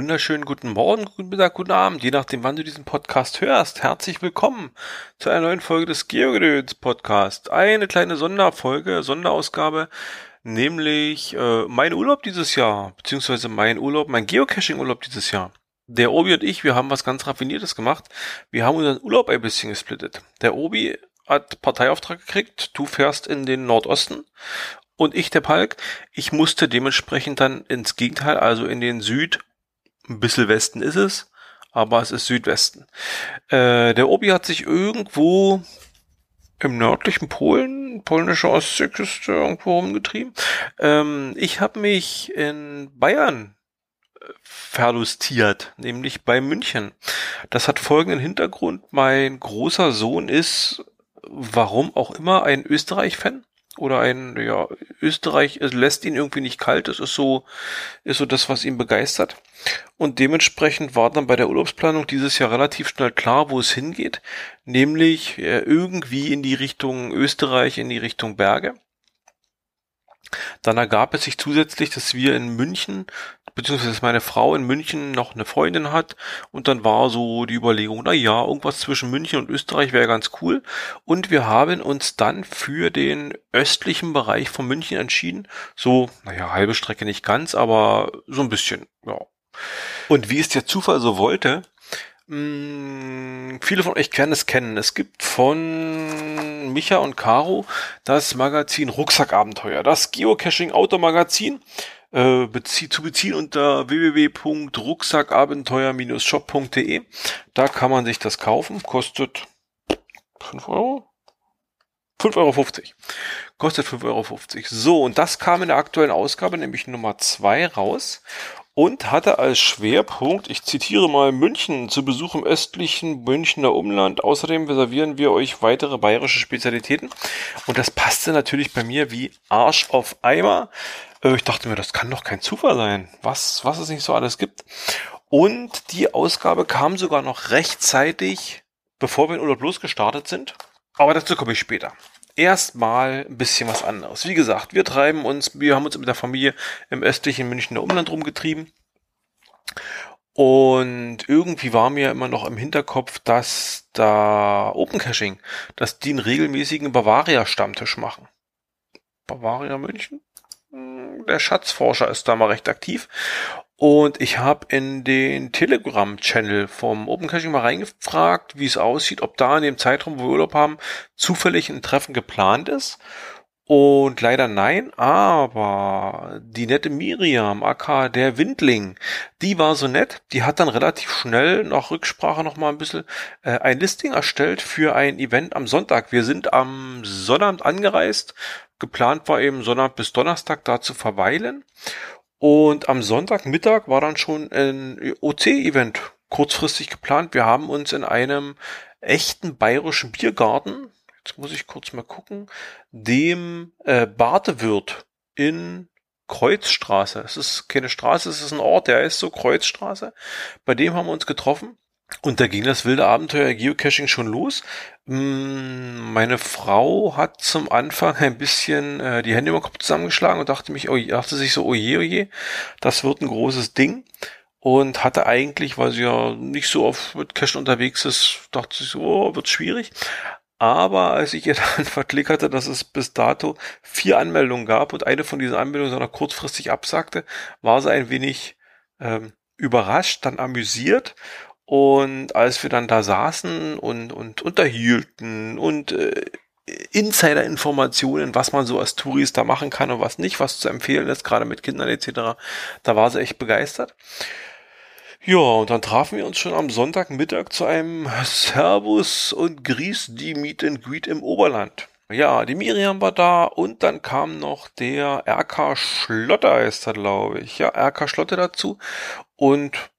Wunderschönen guten Morgen, guten Mittag, guten Abend, je nachdem, wann du diesen Podcast hörst. Herzlich willkommen zu einer neuen Folge des Geogedöns Podcast. Eine kleine Sonderfolge, Sonderausgabe, nämlich äh, mein Urlaub dieses Jahr, beziehungsweise mein Urlaub, mein Geocaching-Urlaub dieses Jahr. Der Obi und ich, wir haben was ganz Raffiniertes gemacht. Wir haben unseren Urlaub ein bisschen gesplittet. Der Obi hat Parteiauftrag gekriegt, du fährst in den Nordosten und ich, der Palk, ich musste dementsprechend dann ins Gegenteil, also in den Süd, ein bisschen Westen ist es, aber es ist Südwesten. Äh, der Obi hat sich irgendwo im nördlichen Polen, polnische Ostseeküste irgendwo rumgetrieben. Ähm, ich habe mich in Bayern äh, verlustiert, nämlich bei München. Das hat folgenden Hintergrund. Mein großer Sohn ist, warum auch immer, ein Österreich-Fan oder ein, ja, Österreich es lässt ihn irgendwie nicht kalt. Das ist so, ist so das, was ihn begeistert. Und dementsprechend war dann bei der Urlaubsplanung dieses Jahr relativ schnell klar, wo es hingeht. Nämlich äh, irgendwie in die Richtung Österreich, in die Richtung Berge. Dann ergab es sich zusätzlich, dass wir in München, beziehungsweise dass meine Frau in München noch eine Freundin hat und dann war so die Überlegung, na ja, irgendwas zwischen München und Österreich wäre ganz cool und wir haben uns dann für den östlichen Bereich von München entschieden, so, naja, halbe Strecke nicht ganz, aber so ein bisschen, ja. Und wie es der Zufall so wollte, hm, viele von euch können es kennen. Es gibt von Micha und Caro das Magazin Rucksackabenteuer, das Geocaching Automagazin. Äh, bezie zu beziehen unter www.rucksackabenteuer-shop.de. Da kann man sich das kaufen. Kostet 5 Euro? 5,50 Euro. Kostet 5,50 Euro. So, und das kam in der aktuellen Ausgabe, nämlich Nummer 2 raus und hatte als Schwerpunkt, ich zitiere mal, München zu Besuch im östlichen Münchner Umland. Außerdem reservieren wir euch weitere bayerische Spezialitäten. Und das passte natürlich bei mir wie Arsch auf Eimer. Äh, ich dachte mir, das kann doch kein Zufall sein, was, was es nicht so alles gibt. Und die Ausgabe kam sogar noch rechtzeitig, bevor wir in Urlaub losgestartet sind. Aber dazu komme ich später erstmal ein bisschen was anderes. Wie gesagt, wir treiben uns, wir haben uns mit der Familie im östlichen Münchner Umland rumgetrieben. Und irgendwie war mir immer noch im Hinterkopf, dass da Open Caching, dass die einen regelmäßigen Bavaria-Stammtisch machen. Bavaria München? Der Schatzforscher ist da mal recht aktiv. Und ich habe in den Telegram-Channel vom Open Caching mal reingefragt, wie es aussieht, ob da in dem Zeitraum, wo wir Urlaub haben, zufällig ein Treffen geplant ist. Und leider nein, aber die nette Miriam, aka der Windling, die war so nett, die hat dann relativ schnell nach Rücksprache noch mal ein bisschen äh, ein Listing erstellt für ein Event am Sonntag. Wir sind am Sonnabend angereist, geplant war eben Sonntag bis Donnerstag da zu verweilen und am Sonntagmittag war dann schon ein OC-Event kurzfristig geplant. Wir haben uns in einem echten bayerischen Biergarten, jetzt muss ich kurz mal gucken, dem äh, Bartewirt in Kreuzstraße. Es ist keine Straße, es ist ein Ort, der heißt so Kreuzstraße. Bei dem haben wir uns getroffen. Und da ging das wilde Abenteuer Geocaching schon los. Mm, meine Frau hat zum Anfang ein bisschen äh, die Hände im Kopf zusammengeschlagen und dachte mich, oh, dachte sich so, oh je, oh das wird ein großes Ding. Und hatte eigentlich, weil sie ja nicht so oft mit Cachen unterwegs ist, dachte sie so, oh, wird schwierig. Aber als ich ihr dann verklickerte, dass es bis dato vier Anmeldungen gab und eine von diesen Anmeldungen sondern kurzfristig absagte, war sie ein wenig ähm, überrascht, dann amüsiert und als wir dann da saßen und, und unterhielten und äh, Insider-Informationen, was man so als Tourist da machen kann und was nicht, was zu empfehlen ist, gerade mit Kindern etc., da war sie echt begeistert. Ja, und dann trafen wir uns schon am Sonntagmittag zu einem Servus und Grüß die Meet and Greet im Oberland. Ja, die Miriam war da und dann kam noch der RK Schlotter ist da, glaube ich. Ja, RK Schlotter dazu. Und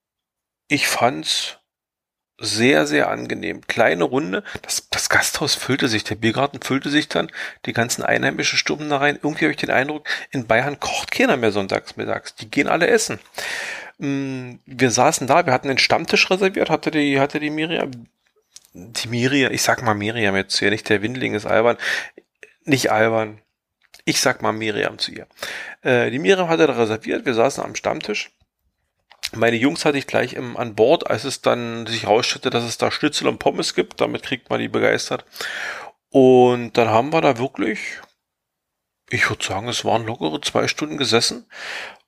ich fand's sehr, sehr angenehm. Kleine Runde. Das, das Gasthaus füllte sich, der Biergarten füllte sich dann, die ganzen Einheimischen stürmen da rein. Irgendwie habe ich den Eindruck, in Bayern kocht keiner mehr sonntags mittags. Die gehen alle essen. Mm, wir saßen da, wir hatten den Stammtisch reserviert, hatte die, hatte die Miriam, die Miriam, ich sag mal Miriam jetzt zu ihr, nicht der Windling ist albern. Nicht albern. Ich sag mal Miriam zu ihr. Äh, die Miriam hatte da reserviert, wir saßen am Stammtisch Meine Jungs hatte ich gleich im, an Bord, als es dann sich rausstellte, dass es da Schnitzel und Pommes gibt. Damit kriegt man die begeistert. Und dann haben wir da wirklich, ich würde sagen, es waren lockere zwei Stunden gesessen.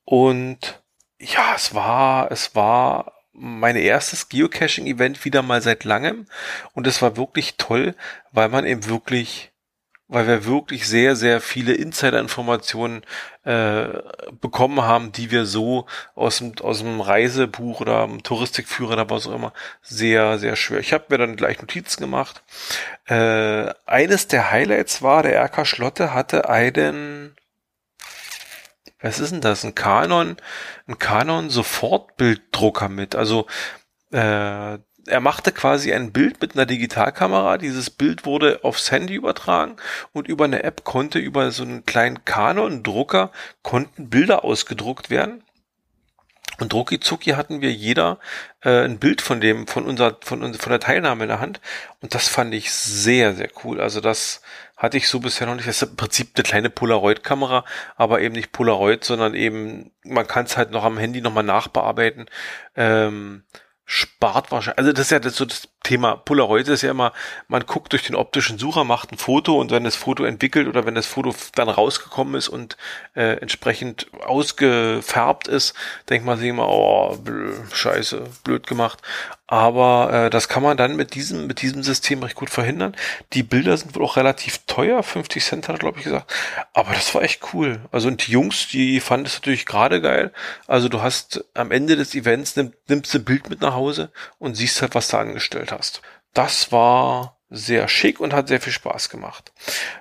Und ja, es war, es war mein erstes Geocaching-Event wieder mal seit langem. Und es war wirklich toll, weil man eben wirklich weil wir wirklich sehr, sehr viele Insider-Informationen äh, bekommen haben, die wir so aus dem, aus dem Reisebuch oder dem Touristikführer oder was auch immer sehr, sehr schwer. Ich habe mir dann gleich Notizen gemacht. Äh, eines der Highlights war, der RK Schlotte hatte einen was ist denn das? Ein Canon, ein Canon Sofortbilddrucker mit. Also äh, er machte quasi ein Bild mit einer Digitalkamera. Dieses Bild wurde aufs Handy übertragen und über eine App konnte über so einen kleinen Canon-Drucker konnten Bilder ausgedruckt werden. Und Drucki hatten wir jeder äh, ein Bild von dem, von unserer, von, von der Teilnahme in der Hand. Und das fand ich sehr, sehr cool. Also das hatte ich so bisher noch nicht. Das ist im Prinzip eine kleine Polaroid-Kamera, aber eben nicht Polaroid, sondern eben, man kann es halt noch am Handy nochmal nachbearbeiten. Ähm, spart wahrscheinlich, also das ist ja das, so das Thema Polaroid ist ja immer, man guckt durch den optischen Sucher, macht ein Foto und wenn das Foto entwickelt oder wenn das Foto dann rausgekommen ist und äh, entsprechend ausgefärbt ist, denkt man sich immer, oh, blö, scheiße, blöd gemacht. Aber äh, das kann man dann mit diesem, mit diesem System recht gut verhindern. Die Bilder sind wohl auch relativ teuer, 50 Cent hat er, glaube ich, gesagt. Aber das war echt cool. Also und die Jungs, die fanden es natürlich gerade geil. Also du hast am Ende des Events, nimm, nimmst ein Bild mit nach Hause und siehst halt, was du angestellt hast. Das war sehr schick und hat sehr viel Spaß gemacht.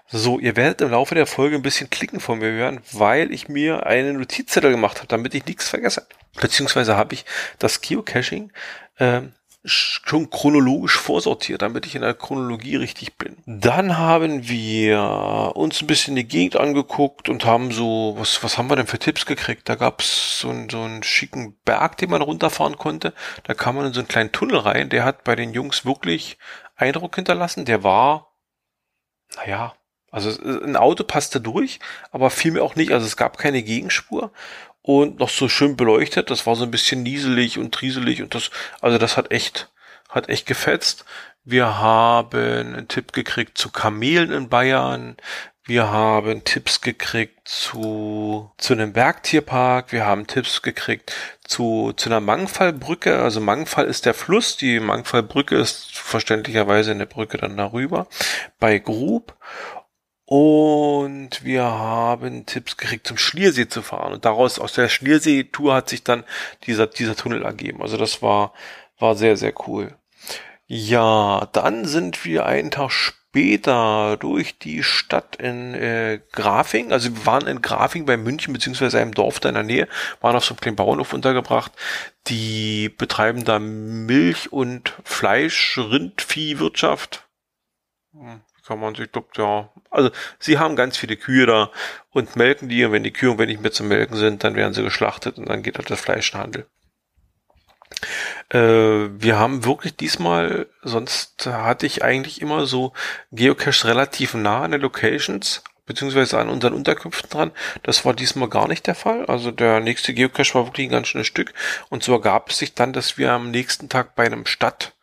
So, ihr werdet im Laufe der Folge ein bisschen klicken von mir hören, weil ich mir eine Notizzettel gemacht habe, damit ich nichts vergesse. Beziehungsweise habe ich das Geocaching äh, schon chronologisch vorsortiert, damit ich in der Chronologie richtig bin. Dann haben wir uns ein bisschen die Gegend angeguckt und haben so, was, was haben wir denn für Tipps gekriegt? Da gab's so, einen, so einen schicken Berg, den man runterfahren konnte. Da kam man in so einen kleinen Tunnel rein. Der hat bei den Jungs wirklich Eindruck hinterlassen. Der war, naja, also ein Auto passte durch, aber fiel mir auch nicht. Also es gab keine Gegenspur und noch so schön beleuchtet. Das war so ein bisschen nieselig und trieselig und das, also das hat echt, hat echt gefetzt. Wir haben einen Tipp gekriegt zu Kamelen in Bayern. Wir haben Tipps gekriegt zu, zu einem Bergtierpark. Wir haben Tipps gekriegt zu, zu einer Mangfallbrücke. Also Mangfall ist der Fluss. Die Mangfallbrücke ist verständlicherweise eine Brücke dann darüber. Bei Grub. Und wir haben Tipps gekriegt, zum Schliersee zu fahren. Und daraus, aus der Schliersee-Tour hat sich dann dieser, dieser Tunnel ergeben. Also das war, war sehr, sehr cool. Ja, dann sind wir einen Tag später durch die Stadt in äh, Grafing, also wir waren in Grafing bei München, beziehungsweise einem Dorf da in der Nähe, waren auf so einem kleinen Bauernhof untergebracht. Die betreiben da Milch- und Fleisch, Rindviehwirtschaft. Hm kann man sich, glaubt, ja. Also sie haben ganz viele Kühe da und melken die und wenn die Kühe nicht mehr zu melken sind, dann werden sie geschlachtet und dann geht halt der Fleischhandel. Äh, wir haben wirklich diesmal, sonst hatte ich eigentlich immer so Geocaches relativ nah an den Locations, beziehungsweise an unseren Unterkünften dran. Das war diesmal gar nicht der Fall. Also der nächste Geocache war wirklich ein ganz schönes Stück. Und so ergab es sich dann, dass wir am nächsten Tag bei einem Stadt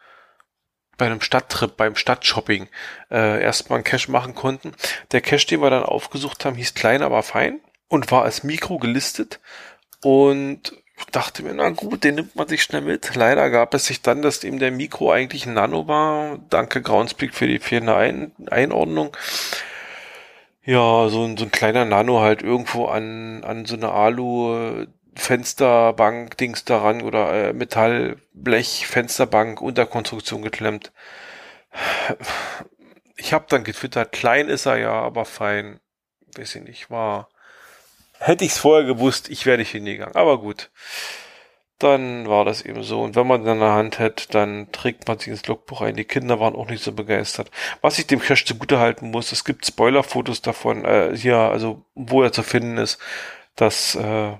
bei einem Stadttrip, beim Stadtshopping äh, erstmal einen Cache machen konnten. Der Cache, den wir dann aufgesucht haben, hieß klein, aber fein und war als Mikro gelistet und dachte mir, na gut, den nimmt man sich schnell mit. Leider gab es sich dann, dass eben der Mikro eigentlich ein Nano war. Danke Groundspeak für die fehlende ein Einordnung. Ja, so ein, so ein kleiner Nano halt irgendwo an, an so eine Alu Fensterbank Dings daran oder äh, Metallblech Fensterbank Unterkonstruktion geklemmt. Ich habe dann getwittert, klein ist er ja, aber fein. Weiß ich nicht, war. Hätte ich es vorher gewusst, ich wäre nicht hingegangen. Aber gut. Dann war das eben so. Und wenn man dann in der Hand hat, dann trägt man sich ins Logbuch ein. Die Kinder waren auch nicht so begeistert. Was ich dem Cache zugute halten muss, es gibt Spoilerfotos davon, äh, hier, also wo er zu finden ist, dass äh,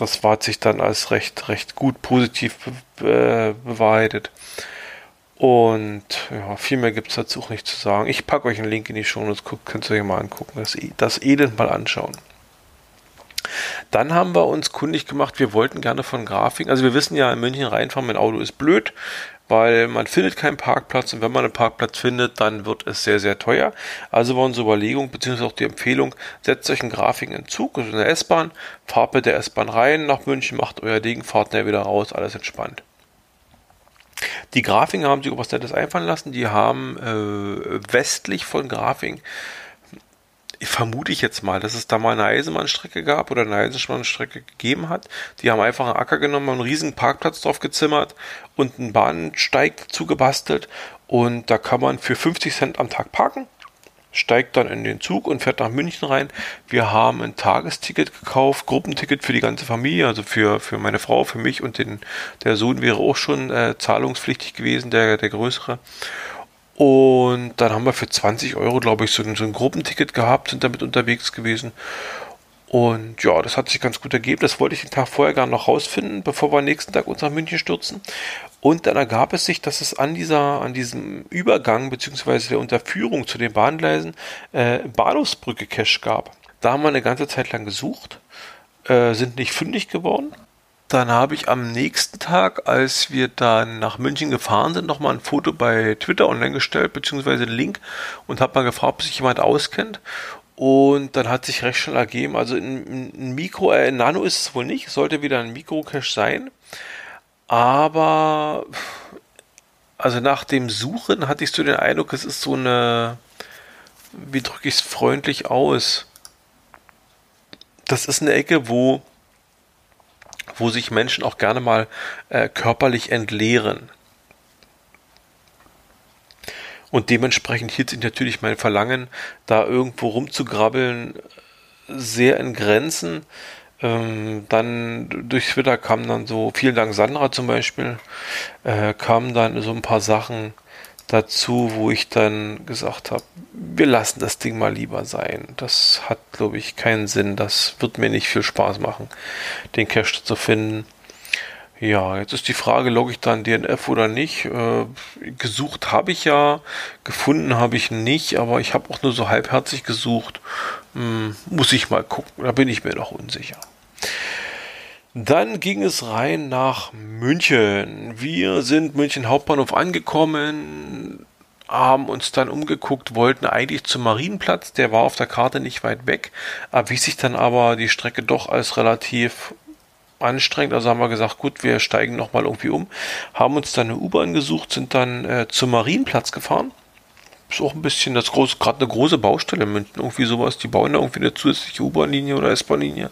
das war sich dann als recht, recht gut positiv be bewahrheitet. Und ja, viel mehr gibt es dazu auch nicht zu sagen. Ich packe euch einen Link in die Show Notes, könnt ihr euch mal angucken, das, das Elend mal anschauen. Dann haben wir uns kundig gemacht, wir wollten gerne von Grafik, also wir wissen ja, in München reinfahren mit Auto ist blöd, weil man findet keinen Parkplatz und wenn man einen Parkplatz findet, dann wird es sehr, sehr teuer. Also war unsere Überlegung, beziehungsweise auch die Empfehlung, setzt euch einen Grafik in Zug, also in der S-Bahn, fahrt mit der S-Bahn rein nach München, macht euer Ding, fahrt dann wieder raus, alles entspannt. Die Grafing haben sich was Nettes einfallen lassen. Die haben äh, westlich von Grafing vermute ich jetzt mal, dass es da mal eine Eisenbahnstrecke gab oder eine Eisenbahnstrecke gegeben hat. Die haben einfach einen Acker genommen, einen riesigen Parkplatz drauf gezimmert und einen Bahnsteig dazu gebastelt und da kann man für 50 Cent am Tag parken steigt dann in den Zug und fährt nach München rein. Wir haben ein Tagesticket gekauft, Gruppenticket für die ganze Familie, also für, für meine Frau, für mich und den, der Sohn wäre auch schon äh, zahlungspflichtig gewesen, der, der größere. Und dann haben wir für 20 Euro, glaube ich, so ein, so ein Gruppenticket gehabt, sind damit unterwegs gewesen. Und ja, das hat sich ganz gut ergeben. Das wollte ich den Tag vorher gar noch rausfinden, bevor wir am nächsten Tag uns nach München stürzen. Und dann ergab es sich, dass es an dieser, an diesem Übergang beziehungsweise der Unterführung zu den Bahngleisen äh, Bahnhofsbrücke Cache gab. Da haben wir eine ganze Zeit lang gesucht, äh, sind nicht fündig geworden. Dann habe ich am nächsten Tag, als wir dann nach München gefahren sind, nochmal ein Foto bei Twitter online gestellt, beziehungsweise einen Link und habe mal gefragt, ob sich jemand auskennt. Und dann hat sich recht schnell ergeben, also ein, ein Mikro, äh, Nano ist es wohl nicht, sollte wieder ein Mikro-Cache sein. Aber, also nach dem Suchen hatte ich so den Eindruck, es ist so eine, wie drücke ich es freundlich aus? Das ist eine Ecke, wo, wo sich Menschen auch gerne mal äh, körperlich entleeren. Und dementsprechend hielt sich natürlich mein Verlangen, da irgendwo rumzugrabbeln, sehr in Grenzen. Ähm, dann durch Twitter kam dann so, vielen Dank Sandra zum Beispiel, äh, kamen dann so ein paar Sachen dazu, wo ich dann gesagt habe, wir lassen das Ding mal lieber sein. Das hat, glaube ich, keinen Sinn. Das wird mir nicht viel Spaß machen, den Cache zu finden. Ja, jetzt ist die Frage, logge ich dann DNF oder nicht? Äh, gesucht habe ich ja, gefunden habe ich nicht, aber ich habe auch nur so halbherzig gesucht. Hm, muss ich mal gucken, da bin ich mir noch unsicher. Dann ging es rein nach München. Wir sind München Hauptbahnhof angekommen, haben uns dann umgeguckt, wollten eigentlich zum Marienplatz, der war auf der Karte nicht weit weg, erwies sich dann aber die Strecke doch als relativ anstrengend. Also haben wir gesagt, gut, wir steigen nochmal irgendwie um, haben uns dann eine U-Bahn gesucht, sind dann äh, zum Marienplatz gefahren. Ist auch ein bisschen das große, gerade eine große Baustelle in München, irgendwie sowas. Die bauen da irgendwie eine zusätzliche U-Bahn-Linie oder S-Bahn-Linie.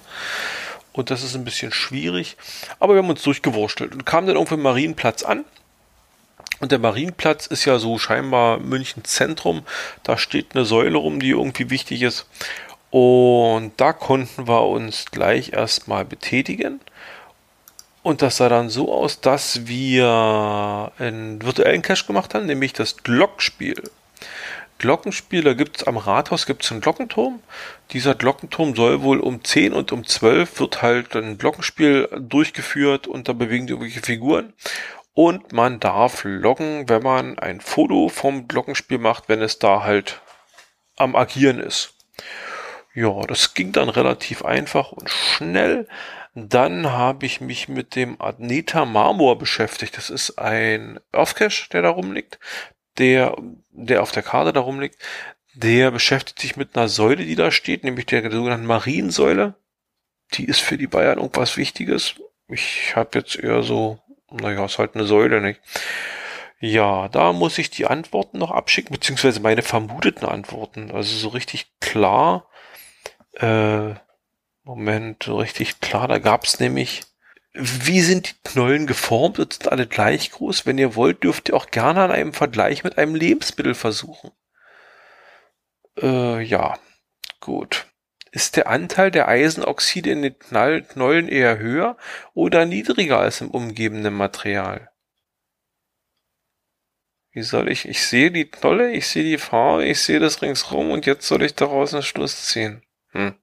Und das ist ein bisschen schwierig. Aber wir haben uns durchgewurstelt und kamen dann irgendwie im Marienplatz an. Und der Marienplatz ist ja so scheinbar München Zentrum. Da steht eine Säule rum, die irgendwie wichtig ist. Und da konnten wir uns gleich erstmal betätigen. Und das sah dann so aus, dass wir einen virtuellen Cache gemacht haben, nämlich das Glockenspiel. Glockenspiel, da gibt es am Rathaus gibt's einen Glockenturm. Dieser Glockenturm soll wohl um 10 und um 12 wird halt ein Glockenspiel durchgeführt und da bewegen die irgendwelche Figuren. Und man darf loggen, wenn man ein Foto vom Glockenspiel macht, wenn es da halt am Agieren ist. Ja, das ging dann relativ einfach und schnell. Dann habe ich mich mit dem Adneta Marmor beschäftigt. Das ist ein Earthcache, der da rumliegt, der, der auf der Karte da rumliegt. Der beschäftigt sich mit einer Säule, die da steht, nämlich der sogenannten Mariensäule. Die ist für die Bayern irgendwas Wichtiges. Ich habe jetzt eher so, naja, ist halt eine Säule, nicht? Ja, da muss ich die Antworten noch abschicken, beziehungsweise meine vermuteten Antworten. Also so richtig klar äh, Moment, richtig klar, da gab's nämlich, wie sind die Knollen geformt? Sind alle gleich groß? Wenn ihr wollt, dürft ihr auch gerne an einem Vergleich mit einem Lebensmittel versuchen. Äh, ja, gut. Ist der Anteil der Eisenoxide in den Knollen eher höher oder niedriger als im umgebenden Material? Wie soll ich, ich sehe die Knolle, ich sehe die Farbe, ich sehe das ringsrum und jetzt soll ich daraus einen Schluss ziehen. Hm.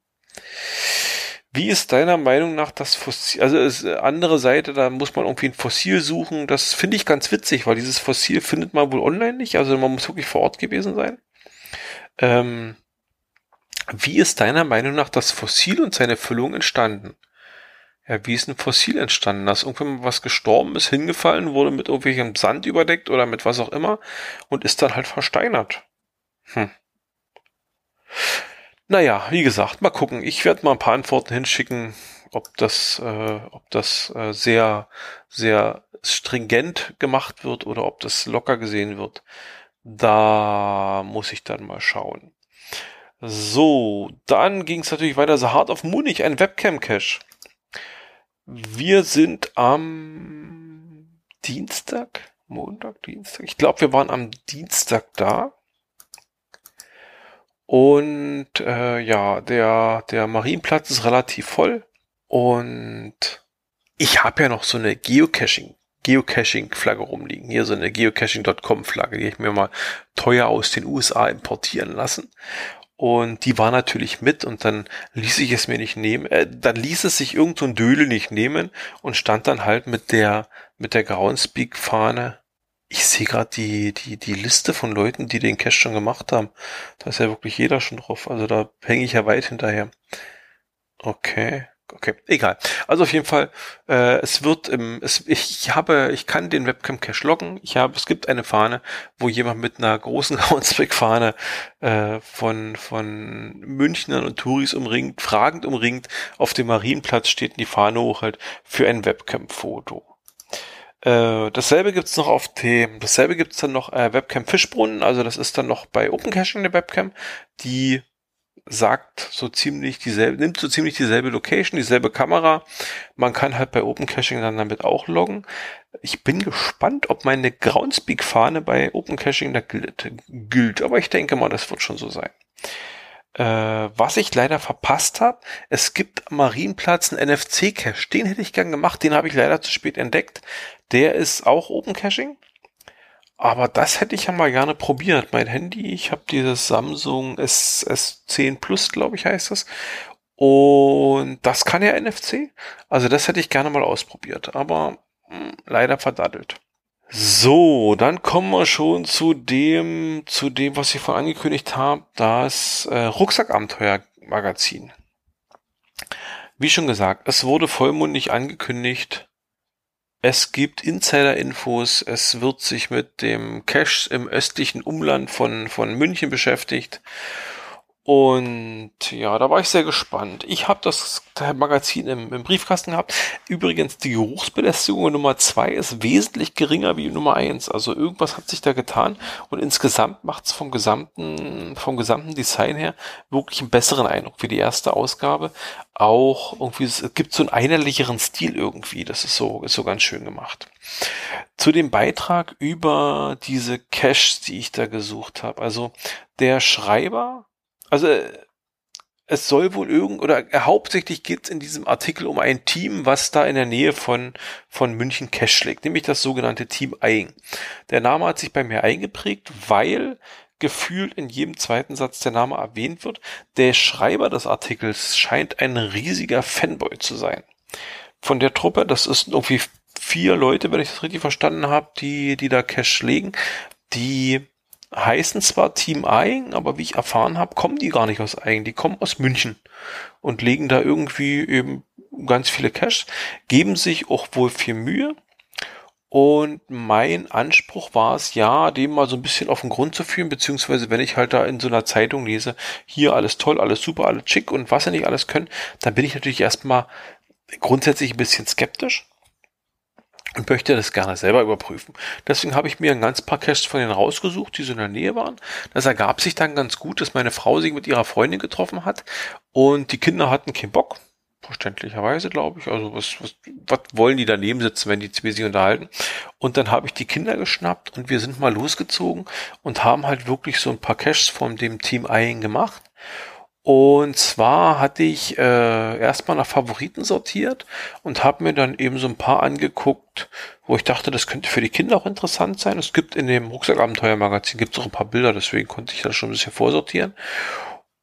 Wie ist deiner Meinung nach das Fossil? Also ist äh, andere Seite, da muss man irgendwie ein Fossil suchen. Das finde ich ganz witzig, weil dieses Fossil findet man wohl online nicht. Also man muss wirklich vor Ort gewesen sein. Ähm, wie ist deiner Meinung nach das Fossil und seine Füllung entstanden? ja, wie ist ein Fossil entstanden? Dass irgendwann was gestorben ist, hingefallen wurde, mit irgendwelchem Sand überdeckt oder mit was auch immer und ist dann halt versteinert. Hm. Naja, wie gesagt, mal gucken. Ich werde mal ein paar Antworten hinschicken, ob das, äh, ob das äh, sehr, sehr stringent gemacht wird oder ob das locker gesehen wird. Da muss ich dann mal schauen. So, dann ging es natürlich weiter. The Heart of Munich, ein Webcam-Cache. Wir sind am Dienstag, Montag, Dienstag. Ich glaube, wir waren am Dienstag da. Und äh, ja, der, der Marienplatz ist relativ voll. Und ich habe ja noch so eine Geocaching, Geocaching-Flagge rumliegen. Hier so eine geocaching.com-Flagge, die ich mir mal teuer aus den USA importieren lassen. Und die war natürlich mit und dann ließ ich es mir nicht nehmen. Äh, dann ließ es sich irgend so Dödel nicht nehmen und stand dann halt mit der, mit der Groundspeak-Fahne ich sehe gerade die, die, die Liste von Leuten, die den Cache schon gemacht haben. Da ist ja wirklich jeder schon drauf. Also da hänge ich ja weit hinterher. Okay. Okay, egal. Also auf jeden Fall, äh, es wird im, es, ich habe, ich kann den Webcam Cache loggen. Ich habe, es gibt eine Fahne, wo jemand mit einer großen Groundspeak-Fahne äh, von von Münchnern und Touris umringt, fragend umringt, auf dem Marienplatz steht die Fahne hoch halt für ein Webcam-Foto. Äh, dasselbe gibt's noch auf dem, dasselbe gibt's dann noch äh, Webcam Fischbrunnen, also das ist dann noch bei Open Caching eine Webcam, die sagt so ziemlich dieselbe, nimmt so ziemlich dieselbe Location, dieselbe Kamera. Man kann halt bei Open Caching dann damit auch loggen. Ich bin gespannt, ob meine Groundspeak-Fahne bei Open Caching da gilt, gilt, aber ich denke mal, das wird schon so sein. Äh, was ich leider verpasst habe, es gibt am Marienplatz einen NFC-Cache. Den hätte ich gern gemacht, den habe ich leider zu spät entdeckt. Der ist auch Open Caching. Aber das hätte ich ja mal gerne probiert. Mein Handy, ich habe dieses Samsung S, S10 Plus, glaube ich, heißt das. Und das kann ja NFC. Also das hätte ich gerne mal ausprobiert. Aber mh, hm, leider verdattelt. So, dann kommen wir schon zu dem, zu dem, was ich vorhin angekündigt habe, das äh, Rucksackabenteuer-Magazin. Wie schon gesagt, es wurde vollmundig angekündigt. Es gibt Insider-Infos. Es wird sich mit dem Cache im östlichen Umland von, von München beschäftigt. Und ja, da war ich sehr gespannt. Ich habe das Magazin im, im, Briefkasten gehabt. Übrigens, die Geruchsbelästigung Nummer zwei ist wesentlich geringer wie Nummer eins. Also irgendwas hat sich da getan. Und insgesamt macht es vom gesamten, vom gesamten Design her wirklich einen besseren Eindruck wie die erste Ausgabe. Auch irgendwie, es gibt so einen einerlicheren Stil irgendwie. Das ist so, ist so ganz schön gemacht. Zu dem Beitrag über diese Caches, die ich da gesucht habe. Also der Schreiber also es soll wohl irgend oder hauptsächlich geht es in diesem Artikel um ein Team, was da in der Nähe von von München Cash schlägt, nämlich das sogenannte Team Eing. Der Name hat sich bei mir eingeprägt, weil gefühlt in jedem zweiten Satz der Name erwähnt wird. Der Schreiber des Artikels scheint ein riesiger Fanboy zu sein. Von der Truppe, das ist irgendwie vier Leute, wenn ich das richtig verstanden habe, die die da Cash legen, die heißen zwar Team Eigen, aber wie ich erfahren habe, kommen die gar nicht aus Eigen, die kommen aus München und legen da irgendwie eben ganz viele Cash, geben sich auch wohl viel Mühe. Und mein Anspruch war es, ja, dem mal so ein bisschen auf den Grund zu führen, beziehungsweise wenn ich halt da in so einer Zeitung lese, hier alles toll, alles super, alles schick und was sie nicht alles können, dann bin ich natürlich erstmal grundsätzlich ein bisschen skeptisch und möchte das gerne selber überprüfen. Deswegen habe ich mir ein ganz paar Caches von denen rausgesucht, die so in der Nähe waren. Das ergab sich dann ganz gut, dass meine Frau sich mit ihrer Freundin getroffen hat und die Kinder hatten keinen Bock. Verständlicherweise, glaube ich. Also was, was, was wollen die daneben sitzen, wenn die zwei sich unterhalten? Und dann habe ich die Kinder geschnappt und wir sind mal losgezogen und haben halt wirklich so ein paar Caches von dem Team Eyen gemacht. Und zwar hatte ich äh, erstmal nach Favoriten sortiert und habe mir dann eben so ein paar angeguckt, wo ich dachte, das könnte für die Kinder auch interessant sein. Es gibt in dem Rucksackabenteuer-Magazin gibt es auch ein paar Bilder, deswegen konnte ich das schon ein bisschen vorsortieren.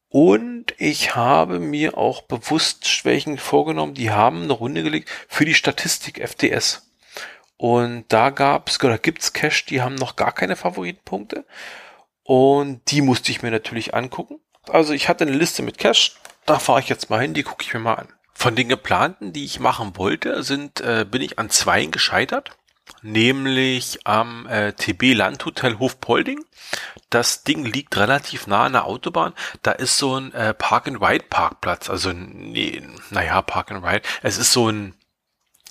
Und ich habe mir auch bewusst Schwächen vorgenommen, die haben eine Runde gelegt für die Statistik FDS. Und da gab's oder gibt's Cash, die haben noch gar keine Favoritenpunkte. Und die musste ich mir natürlich angucken. Also ich hatte eine Liste mit Cash, da fahre ich jetzt mal hin, die gucke ich mir mal an. Von den geplanten, die ich machen wollte, sind, äh, bin ich an zwei gescheitert. Nämlich am äh, TB Landhotel Hofpolding. Das Ding liegt relativ nah an der Autobahn. Da ist so ein äh, Park-and-Ride-Parkplatz. Also, nee, naja, Park-and-Ride. Es ist so ein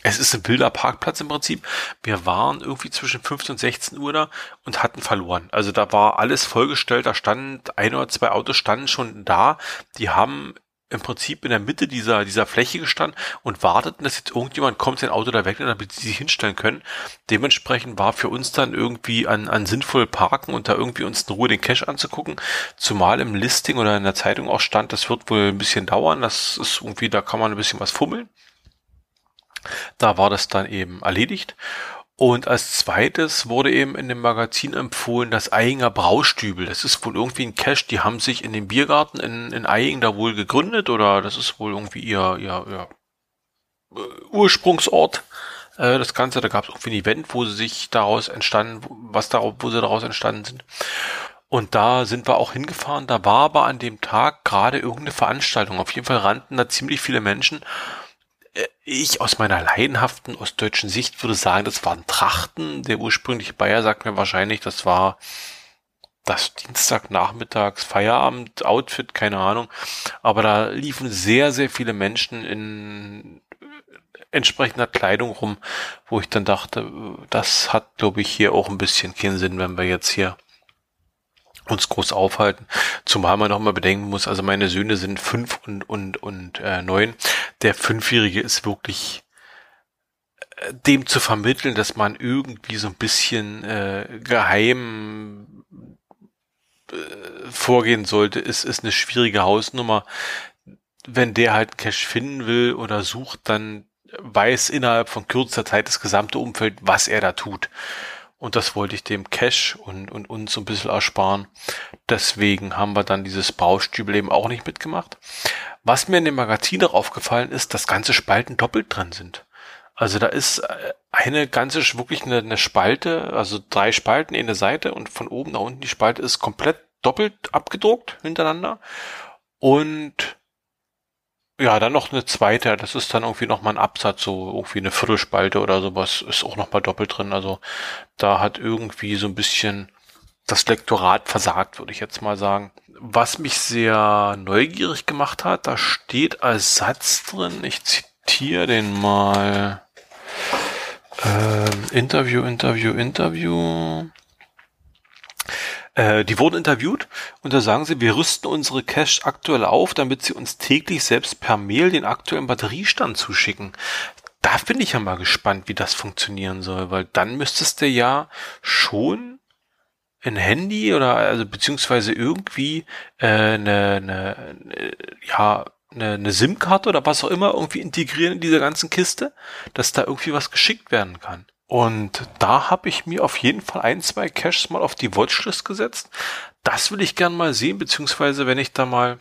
es ist ein wilder Parkplatz im Prinzip. Wir waren irgendwie zwischen 15 und 16 Uhr da und hatten verloren. Also da war alles vollgestellt, da standen ein oder zwei Autos standen schon da. Die haben im Prinzip in der Mitte dieser, dieser Fläche gestanden und warteten, dass jetzt irgendjemand kommt, sein Auto da wegnimmt, damit sie sich hinstellen können. Dementsprechend war für uns dann irgendwie an, an sinnvoll parken und da irgendwie uns in Ruhe den Cash anzugucken. Zumal im Listing oder in der Zeitung auch stand, das wird wohl ein bisschen dauern. Das ist irgendwie, da kann man ein bisschen was fummeln. Da war das dann eben erledigt. Und als zweites wurde eben in dem Magazin empfohlen, das Eyinger Braustübel. Das ist wohl irgendwie ein Cache, die haben sich in dem Biergarten in, in Eying da wohl gegründet oder das ist wohl irgendwie ihr, ihr, ihr äh, Ursprungsort. Äh, das Ganze, da gab es irgendwie ein Event, wo sie sich daraus entstanden, was daraus, wo sie daraus entstanden sind. Und da sind wir auch hingefahren. Da war aber an dem Tag gerade irgendeine Veranstaltung. Auf jeden Fall rannten da ziemlich viele Menschen ich aus meiner leidenhaften ostdeutschen Sicht würde sagen, das waren Trachten. Der ursprüngliche Bayer sagt mir wahrscheinlich, das war das Dienstagnachmittags Feierabend Outfit, keine Ahnung. Aber da liefen sehr, sehr viele Menschen in entsprechender Kleidung rum, wo ich dann dachte, das hat, glaube ich, hier auch ein bisschen keinen Sinn, wenn wir jetzt hier uns groß aufhalten. Zumal man noch mal bedenken muss, also meine Söhne sind fünf und, und, und äh, neun. Der Fünfjährige ist wirklich äh, dem zu vermitteln, dass man irgendwie so ein bisschen äh, geheim äh, vorgehen sollte, ist, ist eine schwierige Hausnummer. Wenn der halt Cash finden will oder sucht, dann weiß innerhalb von kürzester Zeit das gesamte Umfeld, was er da tut. Und das wollte ich dem Cash und, und uns so ein bisschen ersparen. Deswegen haben wir dann dieses Baustübel eben auch nicht mitgemacht. Was mir in dem Magazin auch aufgefallen ist, dass ganze Spalten doppelt drin sind. Also da ist äh, eine ganze, wirklich eine, eine Spalte, also drei Spalten in der Seite und von oben nach unten die Spalte ist komplett doppelt abgedruckt hintereinander. Und ja, dann noch eine zweite, das ist dann irgendwie nochmal ein Absatz, so irgendwie eine Viertelspalte oder sowas, ist auch nochmal doppelt drin. Also da hat irgendwie so ein bisschen das Lektorat versagt, würde ich jetzt mal sagen. Was mich sehr neugierig gemacht hat, da steht als Satz drin, ich zitiere den mal. Ähm, Interview, Interview, Interview. Äh, die wurden interviewt und da sagen sie, wir rüsten unsere Cache aktuell auf, damit sie uns täglich selbst per Mail den aktuellen Batteriestand zuschicken. Da bin ich ja mal gespannt, wie das funktionieren soll, weil dann müsstest du ja schon ein Handy oder also beziehungsweise irgendwie äh, eine, eine, eine ja eine, eine SIM-Karte oder was auch immer irgendwie integrieren in dieser ganzen Kiste, dass da irgendwie was geschickt werden kann. Und da habe ich mir auf jeden Fall ein, zwei Caches mal auf die Watchlist gesetzt. Das will ich gern mal sehen, beziehungsweise wenn ich da mal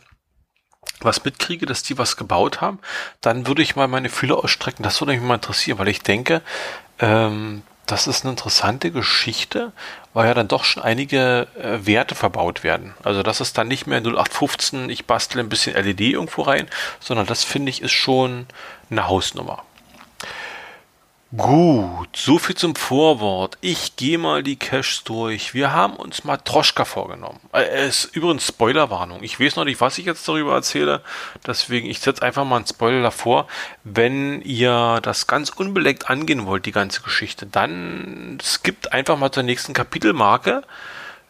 was mitkriege, dass die was gebaut haben, dann würde ich mal meine Fühler ausstrecken. Das würde mich mal interessieren, weil ich denke, ähm, das ist eine interessante Geschichte, weil ja dann doch schon einige äh, Werte verbaut werden. Also das ist dann nicht mehr 0815, ich bastle ein bisschen LED irgendwo rein, sondern das finde ich ist schon eine Hausnummer. Gut, so viel zum Vorwort. Ich gehe mal die Caches durch. Wir haben uns Matroschka vorgenommen. Äh, es ist übrigens Spoilerwarnung. Ich weiß noch nicht, was ich jetzt darüber erzähle. Deswegen, ich setze einfach mal einen Spoiler davor. Wenn ihr das ganz unbeleckt angehen wollt, die ganze Geschichte, dann skippt einfach mal zur nächsten Kapitelmarke.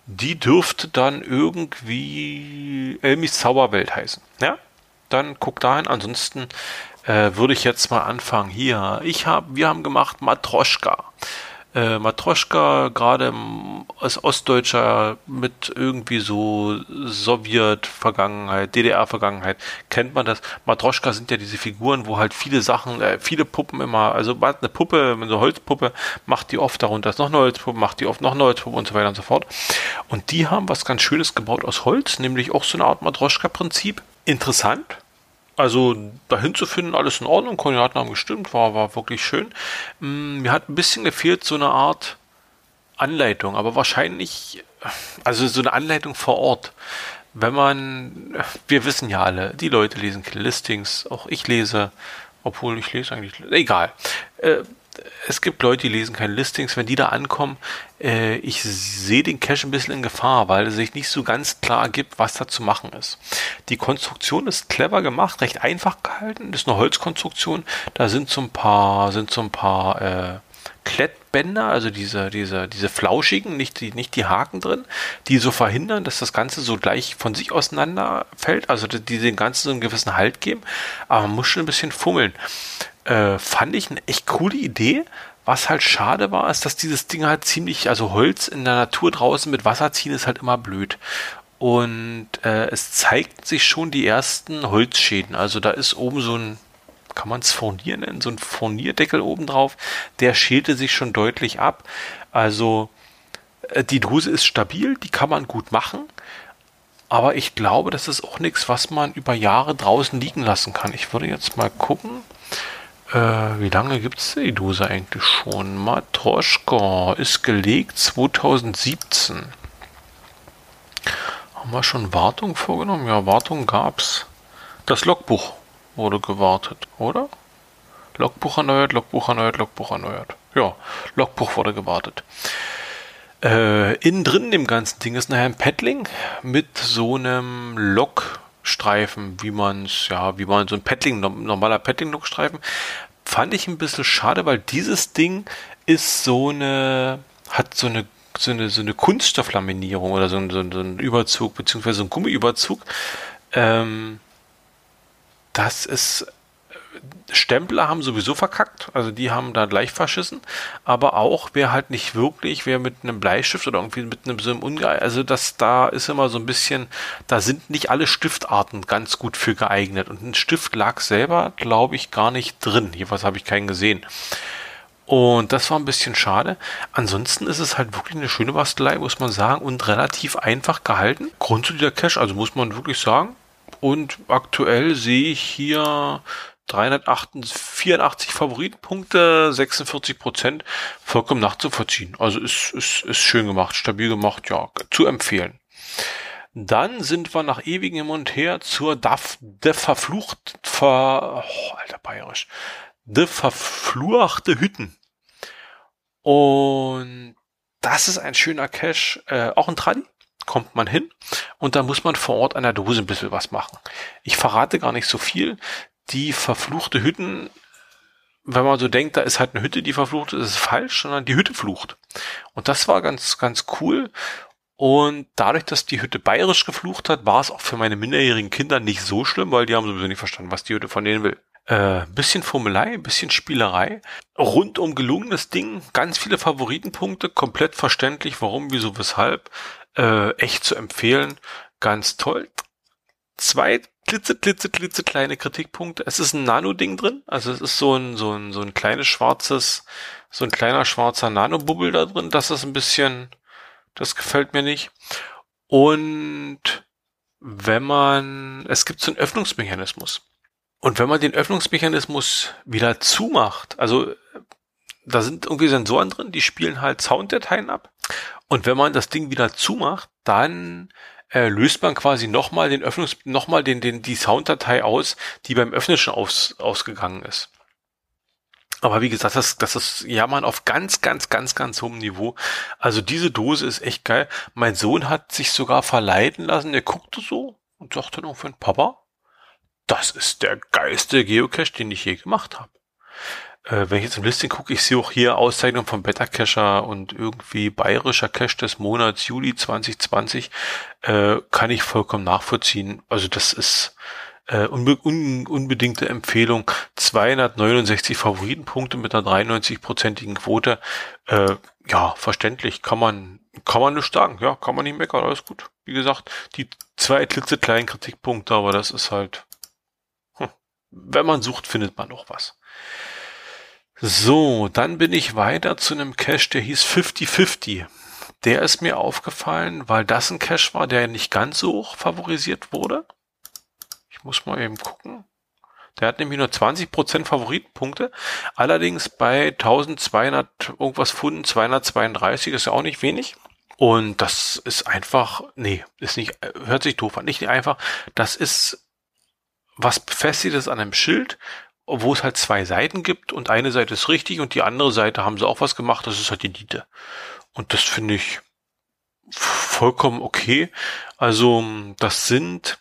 Die dürfte dann irgendwie Elmis Zauberwelt heißen. Ja? Dann guckt dahin. Ansonsten äh, würde ich jetzt mal anfangen. Hier, ich habe, wir haben gemacht Matroschka. Äh, Matroschka, gerade als Ostdeutscher mit irgendwie so Sowjet-Vergangenheit, DDR-Vergangenheit, kennt man das. Matroschka sind ja diese Figuren, wo halt viele Sachen, äh, viele Puppen immer, also eine Puppe, eine Holzpuppe, macht die oft darunter, ist noch eine Holzpuppe, macht die oft noch eine Holzpuppe und so weiter und so fort. Und die haben was ganz Schönes gebaut aus Holz, nämlich auch so eine Art Matroschka-Prinzip. Interessant, also dahin zu finden, alles in Ordnung, Koordinaten haben gestimmt, war, war wirklich schön. Mm, mir hat ein bisschen gefehlt so eine Art Anleitung, aber wahrscheinlich, also so eine Anleitung vor Ort. wenn man, wir wissen ja alle, die Leute lesen Listings, auch ich lese, obwohl ich lese eigentlich, egal. Äh, es gibt Leute, die lesen keine Listings, wenn die da ankommen, äh, ich sehe den Cache ein bisschen in Gefahr, weil es sich nicht so ganz klar gibt, was da zu machen ist. Die Konstruktion ist clever gemacht, recht einfach gehalten, das ist eine Holzkonstruktion, da sind so ein paar, sind so ein paar äh, Klettbänder, also diese, diese, diese flauschigen, nicht die, nicht die Haken drin, die so verhindern, dass das Ganze so gleich von sich auseinanderfällt, also die dem Ganzen so einen gewissen Halt geben, aber man muss schon ein bisschen fummeln. Äh, fand ich eine echt coole Idee. Was halt schade war, ist, dass dieses Ding halt ziemlich, also Holz in der Natur draußen mit Wasser ziehen ist halt immer blöd. Und äh, es zeigt sich schon die ersten Holzschäden. Also da ist oben so ein kann man es Furnier nennen, so ein Furnierdeckel oben drauf, der schälte sich schon deutlich ab. Also äh, die Dose ist stabil, die kann man gut machen, aber ich glaube, das ist auch nichts, was man über Jahre draußen liegen lassen kann. Ich würde jetzt mal gucken, äh, wie lange gibt es die Dose eigentlich schon? Matroschka ist gelegt 2017. Haben wir schon Wartung vorgenommen? Ja, Wartung gab's. Das Logbuch wurde gewartet, oder? Logbuch erneuert, Logbuch erneuert, Logbuch erneuert. Ja, Logbuch wurde gewartet. Äh, innen drin dem ganzen Ding ist nachher ein Paddling mit so einem Logstreifen, wie man es, ja, wie man so ein Paddling, normaler Paddling-Logstreifen. Fand ich ein bisschen schade, weil dieses Ding ist so eine, hat so eine so eine, so eine Kunststofflaminierung oder so ein, so ein Überzug, beziehungsweise so ein Gummiüberzug. Ähm, das ist Stempler haben sowieso verkackt, also die haben da gleich verschissen, aber auch wer halt nicht wirklich, wer mit einem Bleistift oder irgendwie mit einem so einem Unge also das da ist immer so ein bisschen, da sind nicht alle Stiftarten ganz gut für geeignet und ein Stift lag selber, glaube ich, gar nicht drin. Jedenfalls habe ich keinen gesehen. Und das war ein bisschen schade. Ansonsten ist es halt wirklich eine schöne Bastelei, muss man sagen, und relativ einfach gehalten. Grundsolider Cache, also muss man wirklich sagen, und aktuell sehe ich hier 384 Favoritenpunkte, 46 Prozent, vollkommen nachzuvollziehen. Also ist, ist, ist schön gemacht, stabil gemacht, ja, zu empfehlen. Dann sind wir nach ewigem Hin und Her zur DAF, der verflucht, ver, oh, alter bayerisch, de verfluchte Hütten. Und das ist ein schöner Cache, äh, auch ein Tradi, kommt man hin und da muss man vor Ort an der Dose ein bisschen was machen. Ich verrate gar nicht so viel. Die verfluchte Hütten, wenn man so denkt, da ist halt eine Hütte, die verflucht ist, ist falsch, sondern die Hütte flucht. Und das war ganz, ganz cool. Und dadurch, dass die Hütte bayerisch geflucht hat, war es auch für meine minderjährigen Kinder nicht so schlimm, weil die haben sowieso nicht verstanden, was die Hütte von denen will. Äh, bisschen Formelei, bisschen Spielerei. Rundum gelungenes Ding, ganz viele Favoritenpunkte, komplett verständlich, warum, wieso, weshalb. Äh, echt zu empfehlen. Ganz toll. Zwei klitze, klitze, klitze kleine Kritikpunkte. Es ist ein Nano-Ding drin. Also es ist so ein, so ein, so ein kleines schwarzes, so ein kleiner schwarzer Nano-Bubble da drin. Das ist ein bisschen, das gefällt mir nicht. Und wenn man, es gibt so einen Öffnungsmechanismus. Und wenn man den Öffnungsmechanismus wieder zumacht, also da sind irgendwie Sensoren drin, die spielen halt Sounddateien ab. Und wenn man das Ding wieder zumacht, dann äh, löst man quasi nochmal den Öffnungs, nochmal den, den, die Sounddatei aus, die beim Öffnen schon aus, ausgegangen ist. Aber wie gesagt, das, das ist ja man auf ganz, ganz, ganz, ganz hohem Niveau. Also diese Dose ist echt geil. Mein Sohn hat sich sogar verleiten lassen. Er guckte so und sagte dann irgendwann, Papa, das ist der geilste Geocache, den ich je gemacht habe äh, wenn ich jetzt im Listing gucke, ich sehe auch hier Auszeichnung vom Beta Cacher und irgendwie bayerischer Cache des Monats Juli 2020, äh, kann ich vollkommen nachvollziehen. Also das ist äh, unbe un unbedingte Empfehlung. 269 Favoritenpunkte mit einer 93-prozentigen Quote. Äh, ja, verständlich, kann man, kann man nicht sagen. Ja, kann man nicht meckern, alles gut. Wie gesagt, die zwei klitzekleinen Kritikpunkte, aber das ist halt, hm, wenn man sucht, findet man noch was. So, dann bin ich weiter zu einem Cache, der hieß 5050. Der ist mir aufgefallen, weil das ein Cache war, der nicht ganz so hoch favorisiert wurde. Ich muss mal eben gucken. Der hat nämlich nur 20% Favoritenpunkte. Allerdings bei 1200 irgendwas Funden, 232 ist ja auch nicht wenig. Und das ist einfach, nee, ist nicht, hört sich doof an, nicht einfach, das ist was befestigtes an einem Schild, wo es halt zwei Seiten gibt und eine Seite ist richtig und die andere Seite haben sie auch was gemacht, das ist halt die Niete. Und das finde ich vollkommen okay. Also, das sind,